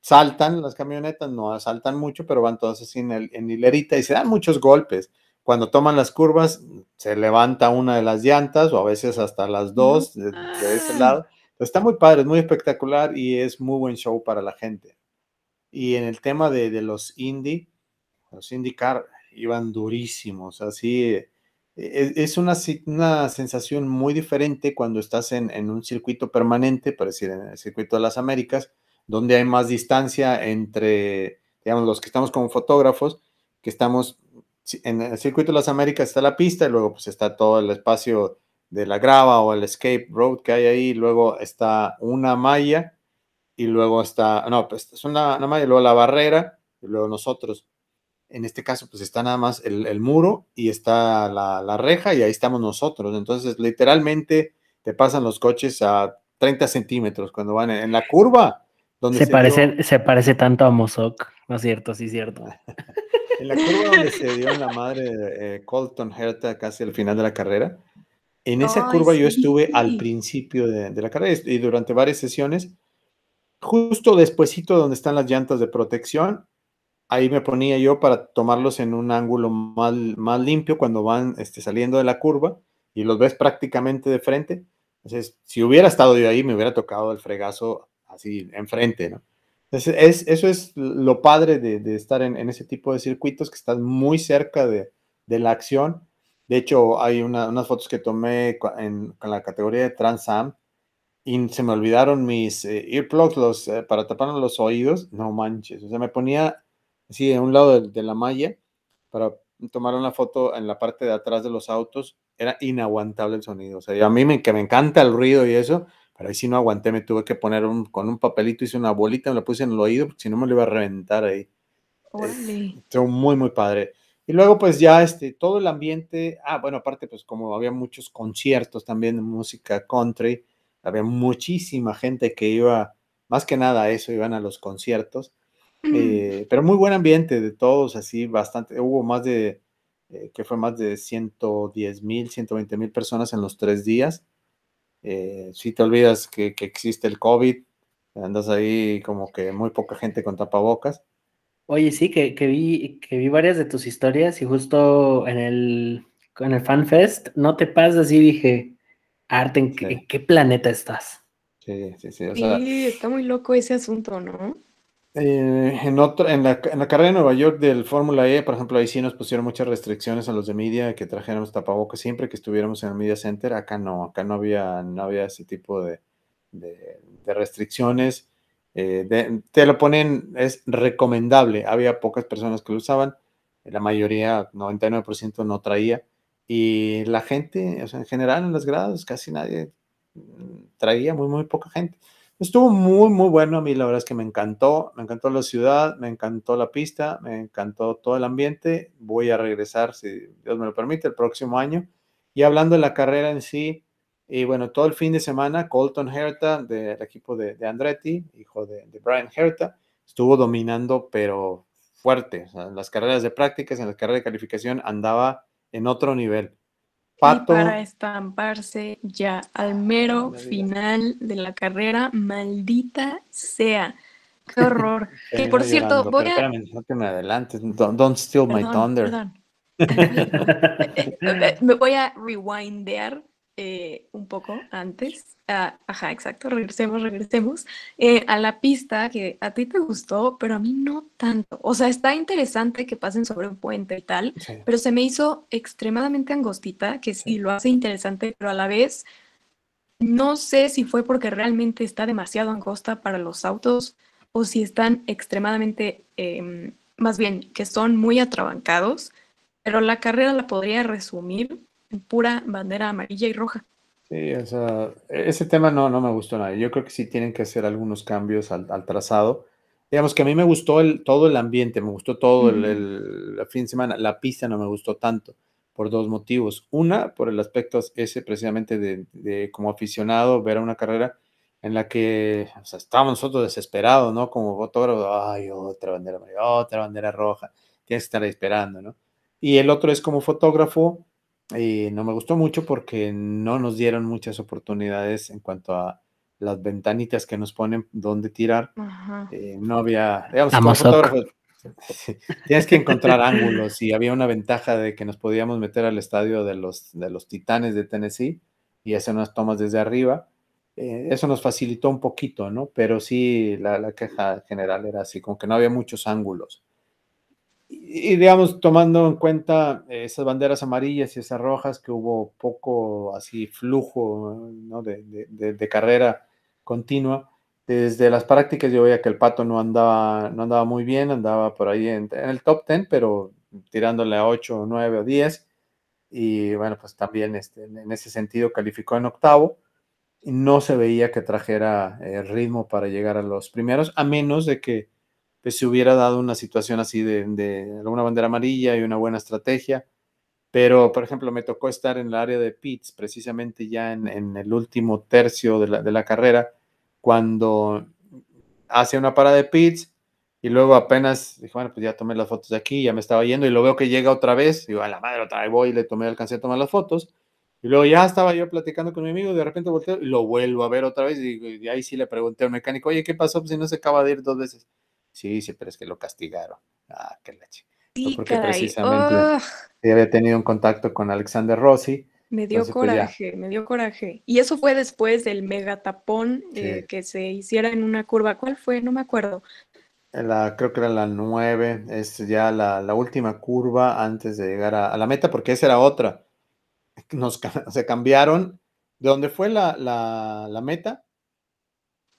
Saltan las camionetas, no saltan mucho, pero van todas así en, el, en hilerita y se dan muchos golpes. Cuando toman las curvas, se levanta una de las llantas o a veces hasta las dos de, ese lado. está muy padre, es muy espectacular y es muy buen show para la gente. Y en el tema de, de los indie, los IndyCar iban durísimos, así e-, es una, una, sensación muy diferente cuando estás en, un circuito permanente, por decir, en el circuito de las Américas, donde hay más distancia entre, digamos, los que estamos como fotógrafos, que estamos en el circuito de las Américas está la pista y luego pues está todo el espacio de la grava o el escape road que hay ahí, luego está una malla y luego está, no, pues es una, una malla, luego la barrera y luego nosotros. En este caso, pues está nada más el, muro y está la, reja y ahí estamos nosotros. Entonces, literalmente te pasan los coches a 30 centímetros cuando van en, la curva. Donde se, parece, se parece tanto a Mosok, ¿no es cierto? Sí, cierto. en la curva donde se dio la madre de eh, Colton Herta casi al final de la carrera. En esa curva yo estuve al principio de, de, la carrera y durante varias sesiones, justo despuesito donde están las llantas de protección, ahí me ponía yo para tomarlos en un ángulo más, más limpio cuando van este, saliendo de la curva y los ves prácticamente de frente. Entonces, si hubiera estado yo ahí, me hubiera tocado el fregazo así enfrente, ¿no? Entonces, es, eso es lo padre de, estar en, ese tipo de circuitos, que estás muy cerca de, la acción. De hecho, hay unas fotos que tomé en, la categoría de Trans Am y se me olvidaron mis eh, earplugs eh, para taparme los oídos. No manches, o sea, me ponía así a un lado de, la malla para tomar una foto en la parte de atrás de los autos, era inaguantable el sonido. O sea, a mí me, que me encanta el ruido y eso, pero ahí sí no aguanté, me tuve que poner un, con un papelito, hice una bolita, me la puse en el oído, porque si no me lo iba a reventar ahí. Estuvo muy, muy padre. Y luego, pues ya este, todo el ambiente, ah, bueno, aparte, pues como había muchos conciertos también de música country, había muchísima gente que iba, más que nada a eso, iban a los conciertos. Eh, pero muy buen ambiente de todos, así bastante. Hubo más de, eh, que fue más de 110 mil, 120 mil personas en los tres días. Eh, si te olvidas que, existe el COVID, andas ahí como que muy poca gente con tapabocas. Oye, sí, que, que, vi, que vi varias de tus historias y justo en el, en el FanFest, no te pasas y dije, Arte, ¿en, qué, planeta estás? Sí, sí, sí. sí, está muy loco ese asunto, ¿no? Eh, en, otro, en, la, carrera de Nueva York del Fórmula E, por ejemplo, ahí sí nos pusieron muchas restricciones a los de media, que trajéramos tapabocas siempre que estuviéramos en el Media Center. Acá no, acá no había, no había ese tipo de, de, restricciones. Eh, te lo ponen, es recomendable. Había pocas personas que lo usaban, la mayoría, 99% no traía. Y la gente, o sea, en general en las gradas, casi nadie mm, traía, muy, muy poca gente. Estuvo muy, muy bueno. A mí la verdad es que me encantó. Me encantó la ciudad, me encantó la pista, me encantó todo el ambiente. Voy a regresar, si Dios me lo permite, el próximo año. Y hablando de la carrera en sí, y bueno, todo el fin de semana, Colton Herta, del equipo de, Andretti, hijo de, Brian Herta, estuvo dominando, pero fuerte. en las carreras de prácticas, en las carreras de calificación, andaba en otro nivel para estamparse ya al mero final de la carrera, maldita sea. Qué horror. que por cierto, voy a. Espérame, no te me adelantes. Don't, steal my thunder. me voy a rewindear eh, un poco antes, ajá, exacto, regresemos, regresemos, eh, a la pista que a ti te gustó, pero a mí no tanto. O sea, está interesante que pasen sobre un puente y tal, pero se me hizo extremadamente angostita, que sí, lo hace interesante, pero a la vez no sé si fue porque realmente está demasiado angosta para los autos o si están extremadamente, em, más bien, que son muy atrabancados, pero la carrera la podría resumir pura bandera amarilla y roja. Sí, o sea, ese tema no, no me gustó nada. Yo creo que sí tienen que hacer algunos cambios al, trazado. Digamos que a mí me gustó el, todo el ambiente, me gustó todo el, fin de semana. La pista no me gustó tanto por dos motivos. Una, por el aspecto ese precisamente de, como aficionado, ver a una carrera en la que o sea, estábamos nosotros desesperados, ¿no? Como fotógrafo, ay, otra bandera amarilla, otra bandera roja, tienes que estar ahí esperando, ¿no? Y el otro es como fotógrafo, y no me gustó mucho porque no nos dieron muchas oportunidades en cuanto a las ventanitas que nos ponen donde tirar. Eh, no había, digamos, como fotógrafo, tienes que encontrar ángulos y había una ventaja de que nos podíamos meter al estadio de los, de los Titanes de Tennessee y hacer unas tomas desde arriba. Eh, eso nos facilitó un poquito, ¿no? Pero sí, la, la queja general era así, como que no había muchos ángulos y digamos, tomando en cuenta esas banderas amarillas y esas rojas, que hubo poco así flujo ¿no? de, de, carrera continua, desde las prácticas yo veía que el pato no andaba, no andaba muy bien, andaba por ahí en, el top 10, pero tirándole a 8, 9 o 10. Y bueno, pues también este, en ese sentido calificó en octavo. No se veía que trajera eh, ritmo para llegar a los primeros, a menos de que pues se hubiera dado una situación así de, de una bandera amarilla y una buena estrategia. Pero, por ejemplo, me tocó estar en el área de pits, precisamente ya en, el último tercio de la, carrera, cuando hace una parada de pits y luego apenas dije, bueno, pues ya tomé las fotos de aquí, ya me estaba yendo y lo veo que llega otra vez, digo, a la madre, otra vez voy y le tomé, alcancé a tomar las fotos. Y luego ya estaba yo platicando con mi amigo, de repente volteo y lo vuelvo a ver otra vez y, ahí sí le pregunté al mecánico, oye, ¿qué pasó? Pues si no se acaba de ir dos veces. Sí, sí, pero es que lo castigaron. Ah, qué leche. Sí, porque precisamente había tenido un contacto con Alexander Rossi. Me dio pues, coraje, me dio coraje. Y eso fue después del megatapón eh, que se hiciera en una curva. ¿Cuál fue? No me acuerdo. La, creo que era la 9, es ya la, última curva antes de llegar a, la meta, porque esa era otra. Nos, se cambiaron de donde fue la, la, meta,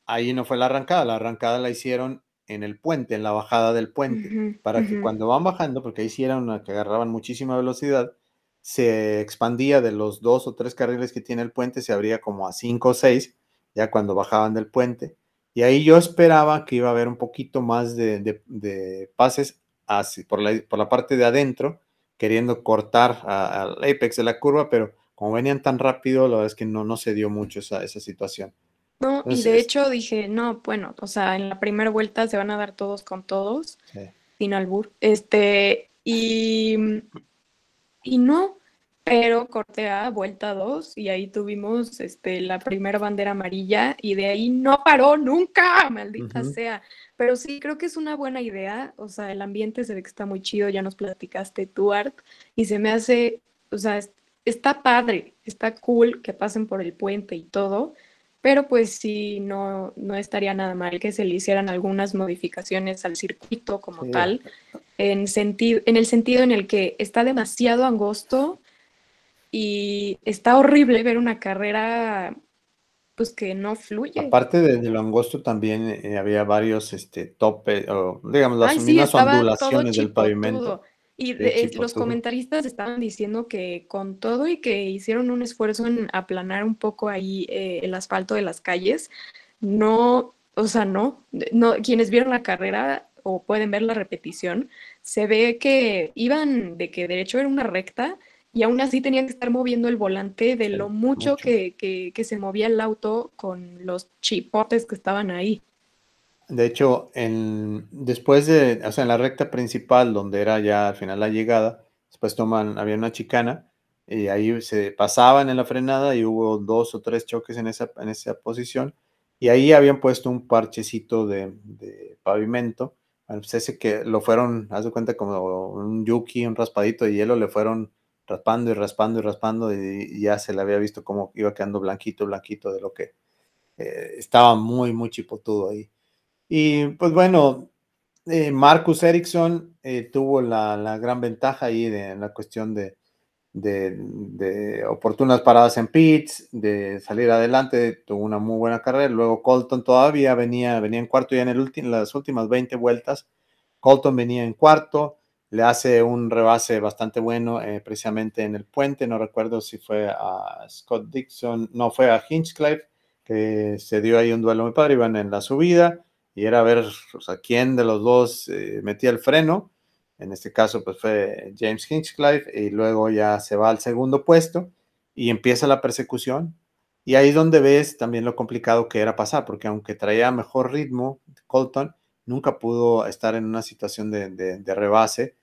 ahí no fue la arrancada, la arrancada la hicieron en el puente, en la bajada del puente, para que cuando van bajando, porque ahí sí era una que agarraban muchísima velocidad, se expandía de los dos o tres carriles que tiene el puente, se abría como a cinco o seis, ya cuando bajaban del puente. Y ahí yo esperaba que iba a haber un poquito más de, pases así, por, la, por la parte de adentro, queriendo cortar al apex de la curva, pero como venían tan rápido, la verdad es que no, no se dio mucho esa, esa situación. No, y de hecho dije, no, bueno, o sea, en la primera vuelta se van a dar todos con todos, sin albur. Este, y, y no, pero corté a vuelta dos y ahí tuvimos este, la primera bandera amarilla y de ahí no paró nunca, maldita sea. Pero sí, creo que es una buena idea, o sea, el ambiente se ve que está muy chido, ya nos platicaste tú, Art, y se me hace, o sea, está padre, está cool que pasen por el puente y todo, pero pues sí, no, no estaría nada mal que se le hicieran algunas modificaciones al circuito como tal, en, sentido, en el sentido en el que está demasiado angosto y está horrible ver una carrera pues que no fluye. Aparte de, lo angosto también eh, había varios este, topes, o digamos las mismas ondulaciones del pavimento. Y los comentaristas estaban diciendo que con todo y que hicieron un esfuerzo en aplanar un poco ahí eh, el asfalto de las calles, no, o sea, no, no, quienes vieron la carrera o pueden ver la repetición, se ve que iban de que derecho era una recta y aún así tenían que estar moviendo el volante de lo mucho, Que, que, que se movía el auto con los chipotes que estaban ahí. De hecho, en, después de, o sea, en la recta principal, donde era ya al final la llegada, después toman, había una chicana y ahí se pasaban en la frenada y hubo dos o tres choques en esa, en esa posición y ahí habían puesto un parchecito de, pavimento. Bueno, pues ese que lo fueron, haz de cuenta como un yuki, un raspadito de hielo, le fueron raspando y raspando y raspando y, ya se le había visto cómo iba quedando blanquito, blanquito de lo que eh, estaba muy, muy chipotudo ahí. Y pues bueno, eh, Marcus Ericsson eh, tuvo la, gran ventaja ahí de, en la cuestión de, de, oportunas paradas en pits, de salir adelante, tuvo una muy buena carrera. Luego Colton todavía venía, venía en cuarto ya en el las últimas 20 vueltas. Colton venía en cuarto, le hace un rebase bastante bueno eh, precisamente en el puente. No recuerdo si fue a Scott Dixon, no fue a Hinchcliffe, que se dio ahí un duelo muy padre, iban en la subida y era ver a quién de los dos eh, metía el freno. En este caso, pues fue James Hinchcliffe y luego ya se va al segundo puesto y empieza la persecución. Y ahí es donde ves también lo complicado que era pasar, porque aunque traía mejor ritmo, Colton nunca pudo estar en una situación de, rebase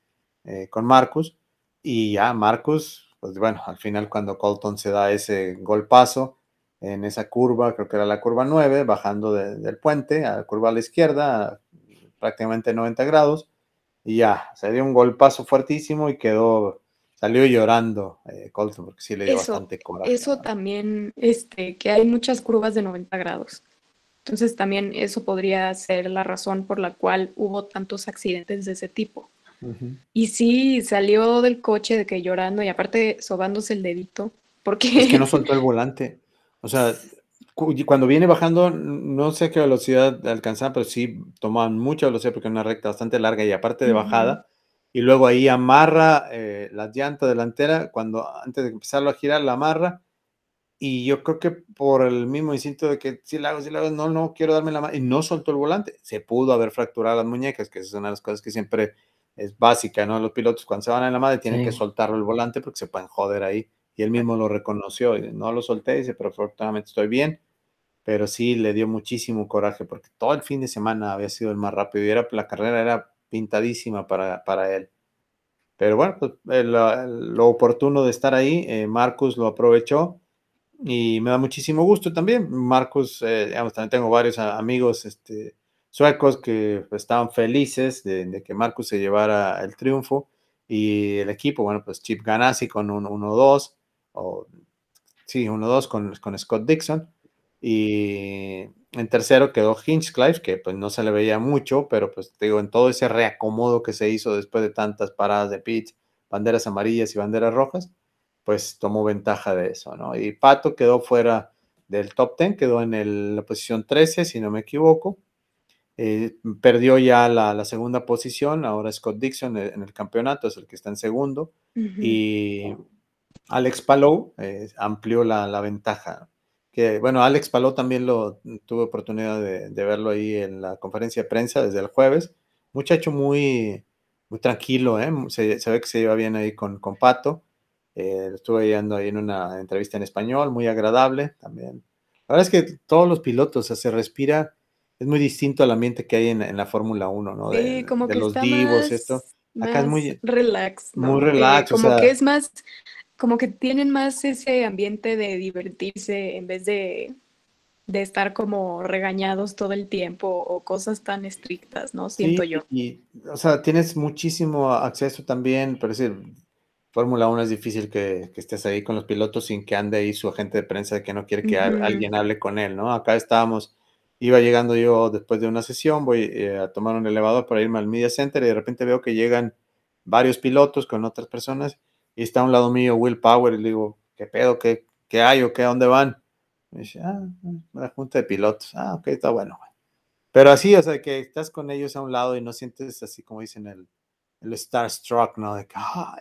eh, con Marcus. Y ya Marcus, pues bueno, al final cuando Colton se da ese golpazo, en esa curva, creo que era la curva 9, bajando del puente, a la curva a la izquierda, prácticamente 90 grados, y ya, se dio un golpazo fuertísimo y quedó, salió llorando eh, Colton, porque sí le dio bastante coraje. Eso también, este, que hay muchas curvas de 90 grados. Entonces también eso podría ser la razón por la cual hubo tantos accidentes de ese tipo. Y sí, salió del coche de que llorando y aparte sobándose el dedito, porque... Es que no soltó el volante. O sea, cuando viene bajando, no sé qué velocidad alcanzaba, pero sí toman mucha velocidad porque es una recta bastante larga y aparte de bajada. Y luego ahí amarra eh, la llanta delantera, cuando antes de empezarlo a girar, la amarra. Y yo creo que por el mismo instinto de que si la hago, si la hago, no, no quiero darme la mano. Y no soltó el volante. Se pudo haber fracturado las muñecas, que es una de las cosas que siempre es básica, ¿no? Los pilotos cuando se van en la madre tienen que soltarlo el volante porque se pueden joder ahí y él mismo lo reconoció. Y no lo solté, dice, pero afortunadamente estoy bien. Pero sí le dio muchísimo coraje porque todo el fin de semana había sido el más rápido y era, la carrera era pintadísima para, para él. Pero bueno, pues, eh, lo, oportuno de estar ahí, eh, Marcus lo aprovechó y me da muchísimo gusto también. Marcus, eh, digamos, también tengo varios amigos este, suecos que estaban felices de, de, que Marcus se llevara el triunfo y el equipo, bueno, pues Chip Ganassi con un 1-2, o sí, 1-2 con, con Scott Dixon. Y en tercero quedó Hinchcliffe, que pues no se le veía mucho, pero pues te digo, en todo ese reacomodo que se hizo después de tantas paradas de pits, banderas amarillas y banderas rojas, pues tomó ventaja de eso, ¿no? Y Pato quedó fuera del top 10, quedó en la posición 13, si no me equivoco. Eh, perdió ya la, segunda posición, ahora Scott Dixon en el campeonato es el que está en segundo. Y Alex Palou eh, amplió la, ventaja. Que bueno, Alex Palou también lo tuve oportunidad de, verlo ahí en la conferencia de prensa desde el jueves. Muchacho muy, muy tranquilo, ¿eh? se, ve que se lleva bien ahí con, con Pato. Eh, estuve viendo ahí en una entrevista en español, muy agradable también. La verdad es que todos los pilotos, se respira, es muy distinto al ambiente que hay en, la Fórmula 1, ¿no? De, como que los divos, esto. Acá es muy relax. Muy relax. como que es más, como que tienen más ese ambiente de divertirse en vez de, estar como regañados todo el tiempo o cosas tan estrictas, ¿no? Siento yo. Y, o sea, tienes muchísimo acceso también, por decir, Fórmula 1 es difícil que, estés ahí con los pilotos sin que ande ahí su agente de prensa de que no quiere que alguien hable con él, ¿no? Acá estábamos, iba llegando yo después de una sesión, voy eh, a tomar un elevador para irme al Media Center y de repente veo que llegan varios pilotos con otras personas y está a un lado mío Will Power y le digo, ¿qué pedo? ¿Qué, qué hay o qué? ¿A dónde van? Me dice, ah, la junta de pilotos. Ah, ok, está bueno. Pero así, o sea, que estás con ellos a un lado y no sientes así como dicen el el starstruck, ¿no? De que ah,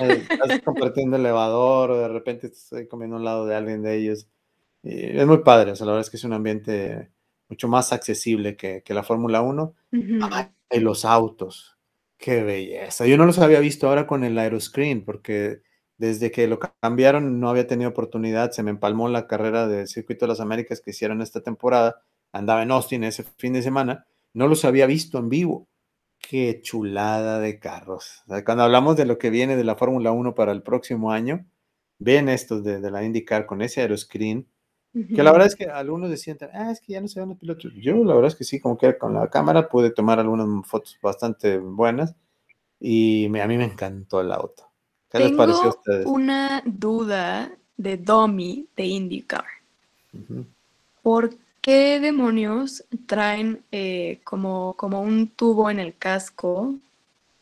eh, estás compartiendo el elevador o de repente estás comiendo al lado de alguien de ellos. Y es muy padre, o sea, la verdad es que es un ambiente mucho más accesible que, que la Fórmula 1. y los autos, qué belleza. Yo no los había visto ahora con el aeroscreen porque desde que lo cambiaron no había tenido oportunidad, se me empalmó la carrera del Circuito de las Américas que hicieron esta temporada, andaba en Austin ese fin de semana, no los había visto en vivo qué chulada de carros. cuando hablamos de lo que viene de la Fórmula 1 para el próximo año, ven estos de, la IndyCar con ese aeroscreen, que la verdad es que algunos decían, ah, es que ya no se ven los pilotos. Yo la verdad es que sí, como que con la cámara pude tomar algunas fotos bastante buenas y a mí me encantó el auto. ¿Qué les pareció a ustedes? Una duda de Domi de IndyCar. ¿Por ¿Qué demonios traen eh, como, como un tubo en el casco? O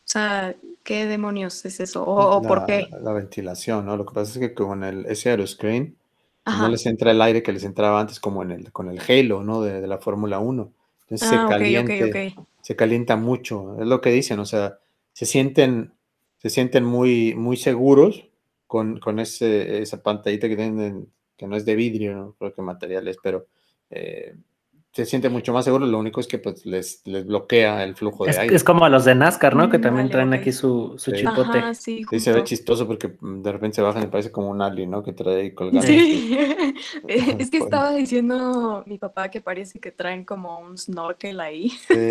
sea, ¿qué demonios es eso? ¿O, por qué? La ventilación, ¿no? Lo que pasa es que con el, ese aeroscreen no les entra el aire que les entraba antes como en el, con el Halo, ¿no? De, la Fórmula 1. Entonces se, ah, calienta, se calienta mucho, es lo que dicen, o sea, se sienten, se sienten muy, muy seguros con, con ese, esa pantallita que tienen, que no es de vidrio, no creo que material es, pero eh, se siente mucho más seguro, lo único es que pues les, les bloquea el flujo de aire. Es como a los de NASCAR, ¿no? que mm, también traen aquí su, su chipote. sí, se ve chistoso porque mm, de repente se bajan y parece como un alien, ¿no? Que trae ahí colgando. Sí, es que estaba diciendo mi papá que parece que traen como un snorkel ahí. Sí.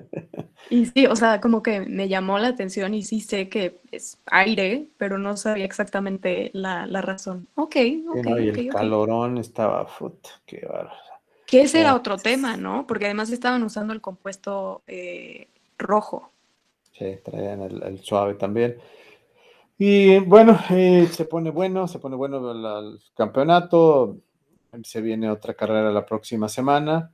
y sí, o sea, como que me llamó la atención y sí sé que es aire, pero no sabía exactamente la, la razón. Ok, ok. y el calorón estaba, foot, qué bárbaro. Que ese era otro tema, ¿no? Porque además estaban usando el compuesto eh, rojo. Sí, traían el, suave también. Y bueno, eh, se pone bueno, se pone bueno el, campeonato. Se viene otra carrera la próxima semana.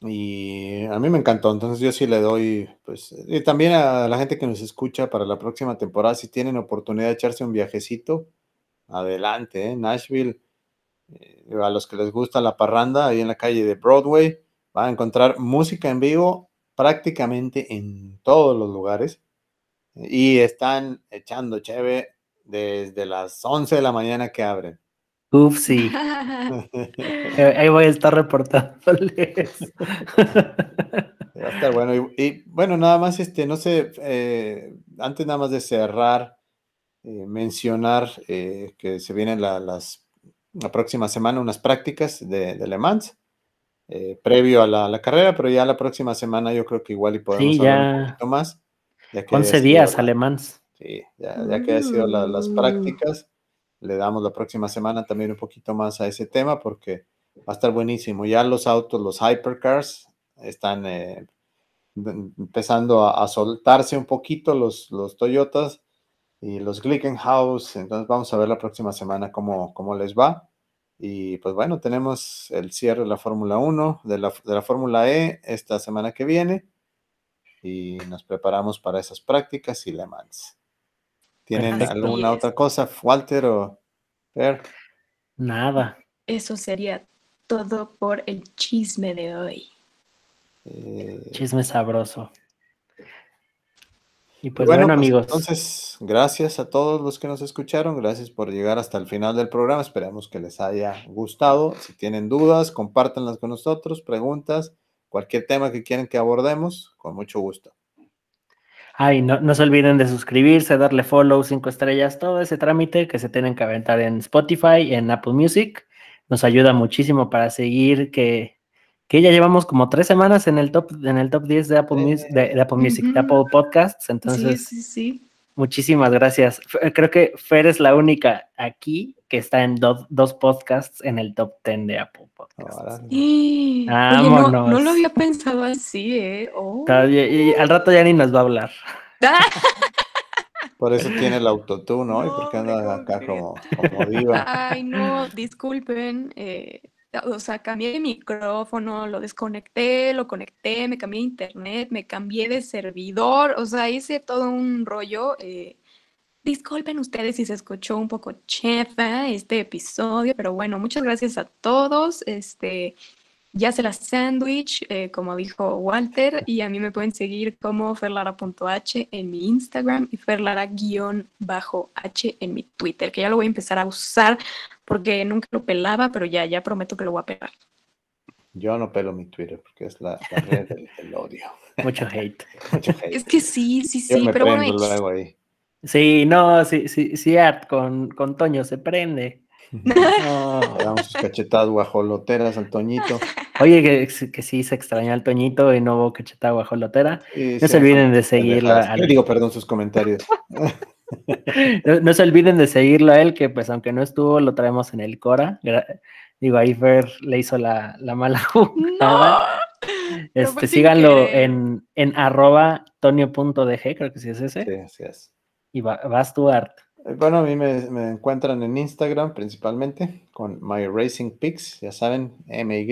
Y a mí me encantó, entonces yo sí le doy, pues, y también a la gente que nos escucha para la próxima temporada, si tienen oportunidad de echarse un viajecito, adelante, ¿eh? Nashville a los que les gusta la parranda, ahí en la calle de Broadway, van a encontrar música en vivo prácticamente en todos los lugares. Y están echando cheve desde las 11 de la mañana que abren. Uf, sí. Eh, ahí voy a estar reportándoles. Va a estar bueno. Y, bueno, nada más, este, no sé, eh, antes nada más de cerrar, mencionar que se vienen las la próxima semana unas prácticas de, de Le Mans, eh, previo a la, carrera, pero ya la próxima semana yo creo que igual y podemos hablar un poquito más. Ya 11 días Mans. Sí, ya, que ha sido las mm. prácticas, le damos la próxima semana también un poquito más a ese tema porque va a estar buenísimo. Ya los autos, los hypercars, están eh, empezando a, soltarse un poquito los, los Toyotas y los Glickenhaus. Entonces vamos a ver la próxima semana cómo, cómo les va. Y pues bueno, tenemos el cierre de la Fórmula 1, de la, de la Fórmula E esta semana que viene. Y nos preparamos para esas prácticas y Le Mans. ¿Tienen alguna otra cosa, Walter o Per? Nada. Eso sería todo por el chisme de hoy. Eh, chisme sabroso. Y pues bueno, pues, amigos. Entonces, gracias a todos los que nos escucharon, gracias por llegar hasta el final del programa, esperamos que les haya gustado. Si tienen dudas, compártanlas con nosotros, preguntas, cualquier tema que quieran que abordemos, con mucho gusto. Ay, no, no se olviden de suscribirse, darle follow, cinco estrellas, todo ese trámite que se tienen que aventar en Spotify, en Apple Music. Nos ayuda muchísimo para seguir que que ya llevamos como tres semanas en el top, en el top 10 de Apple, Music, de, Apple Music, de Apple Podcasts. Entonces, sí, sí, sí. muchísimas gracias. Creo que Fer es la única aquí que está en dos podcasts en el top 10 de Apple Podcasts. no, lo había pensado así, ¿eh? Oh. Y, al rato ya ni nos va a hablar. Por eso tiene el autotune, ¿no? ¿Y porque anda acá como, como diva? Ay, no, disculpen. Eh, o sea, cambié de micrófono, lo desconecté, lo conecté, me cambié de internet, me cambié de servidor, o sea, hice todo un rollo. Eh, disculpen ustedes si se escuchó un poco chefa este episodio, pero bueno, muchas gracias a todos. Este, ya se la sándwich, eh, como dijo Walter, y a mí me pueden seguir como ferlara.h en mi Instagram y ferlara-h en mi Twitter, que ya lo voy a empezar a usar porque nunca lo pelaba, pero ya, ya prometo que lo voy a pegar. Yo no pelo mi Twitter porque es la, red del, odio. Mucho hate. Mucho hate. Es que sí, sí, sí, pero bueno. Sí, no, sí, sí, sí, Art, con, con Toño se prende. No, damos sus cachetadas guajoloteras al Toñito. Oye, que, que, sí se extraña al Toñito y no hubo cachetada guajolotera. no se olviden de seguirlo. digo, perdón, sus comentarios. no, se olviden de seguirlo a él, que pues aunque no estuvo, lo traemos en el Cora. Digo, ahí Fer le hizo la, mala jugada. Este, síganlo en, en arroba tonio.dg, creo que sí es ese. Sí, así es. Y vas tú, Art. Eh, bueno, a mí me, encuentran en Instagram principalmente con My Racing Pics, ya saben, MY,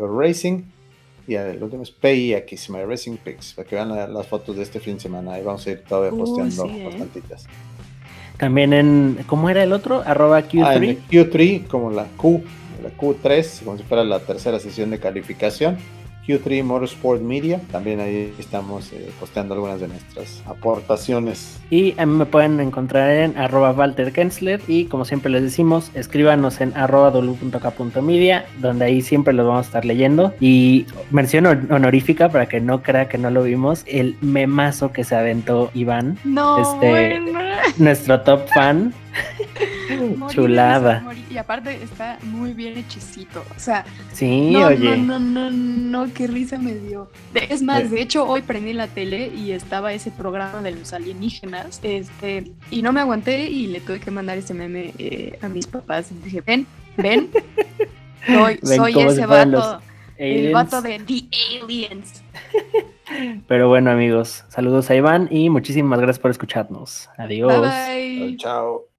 Racing, y el último es PIX, My Racing Pics, para que vean las fotos de este fin de semana. Ahí vamos a ir todavía posteando ¿eh? bastantitas. También en, ¿cómo era el otro? Arroba Q3. Ah, Q3, como la Q, la Q3, como si fuera la tercera sesión de calificación. Q3 Motorsport Media. También ahí estamos eh, posteando algunas de nuestras aportaciones. Y a mí me pueden encontrar en arroba Walter Kensler y como siempre les decimos, escríbanos en arroba w.k.media, donde ahí siempre los vamos a estar leyendo. Y mención honorífica para que no crea que no lo vimos, el memazo que se aventó Iván. No, este, nuestro top fan. Chulada. Y aparte está muy bien hechicito. O sea, sí, no, oye. No, no, no, no, qué risa me dio. Es más, de hecho, hoy prendí la tele y estaba ese programa de los alienígenas. Este, y no me aguanté y le tuve que mandar ese meme eh, a mis papás. Y dije, ven, ven. Soy, soy ese vato. El vato de The Aliens. Pero bueno, amigos, saludos a Iván y muchísimas gracias por escucharnos. Adiós. Bye, Chao.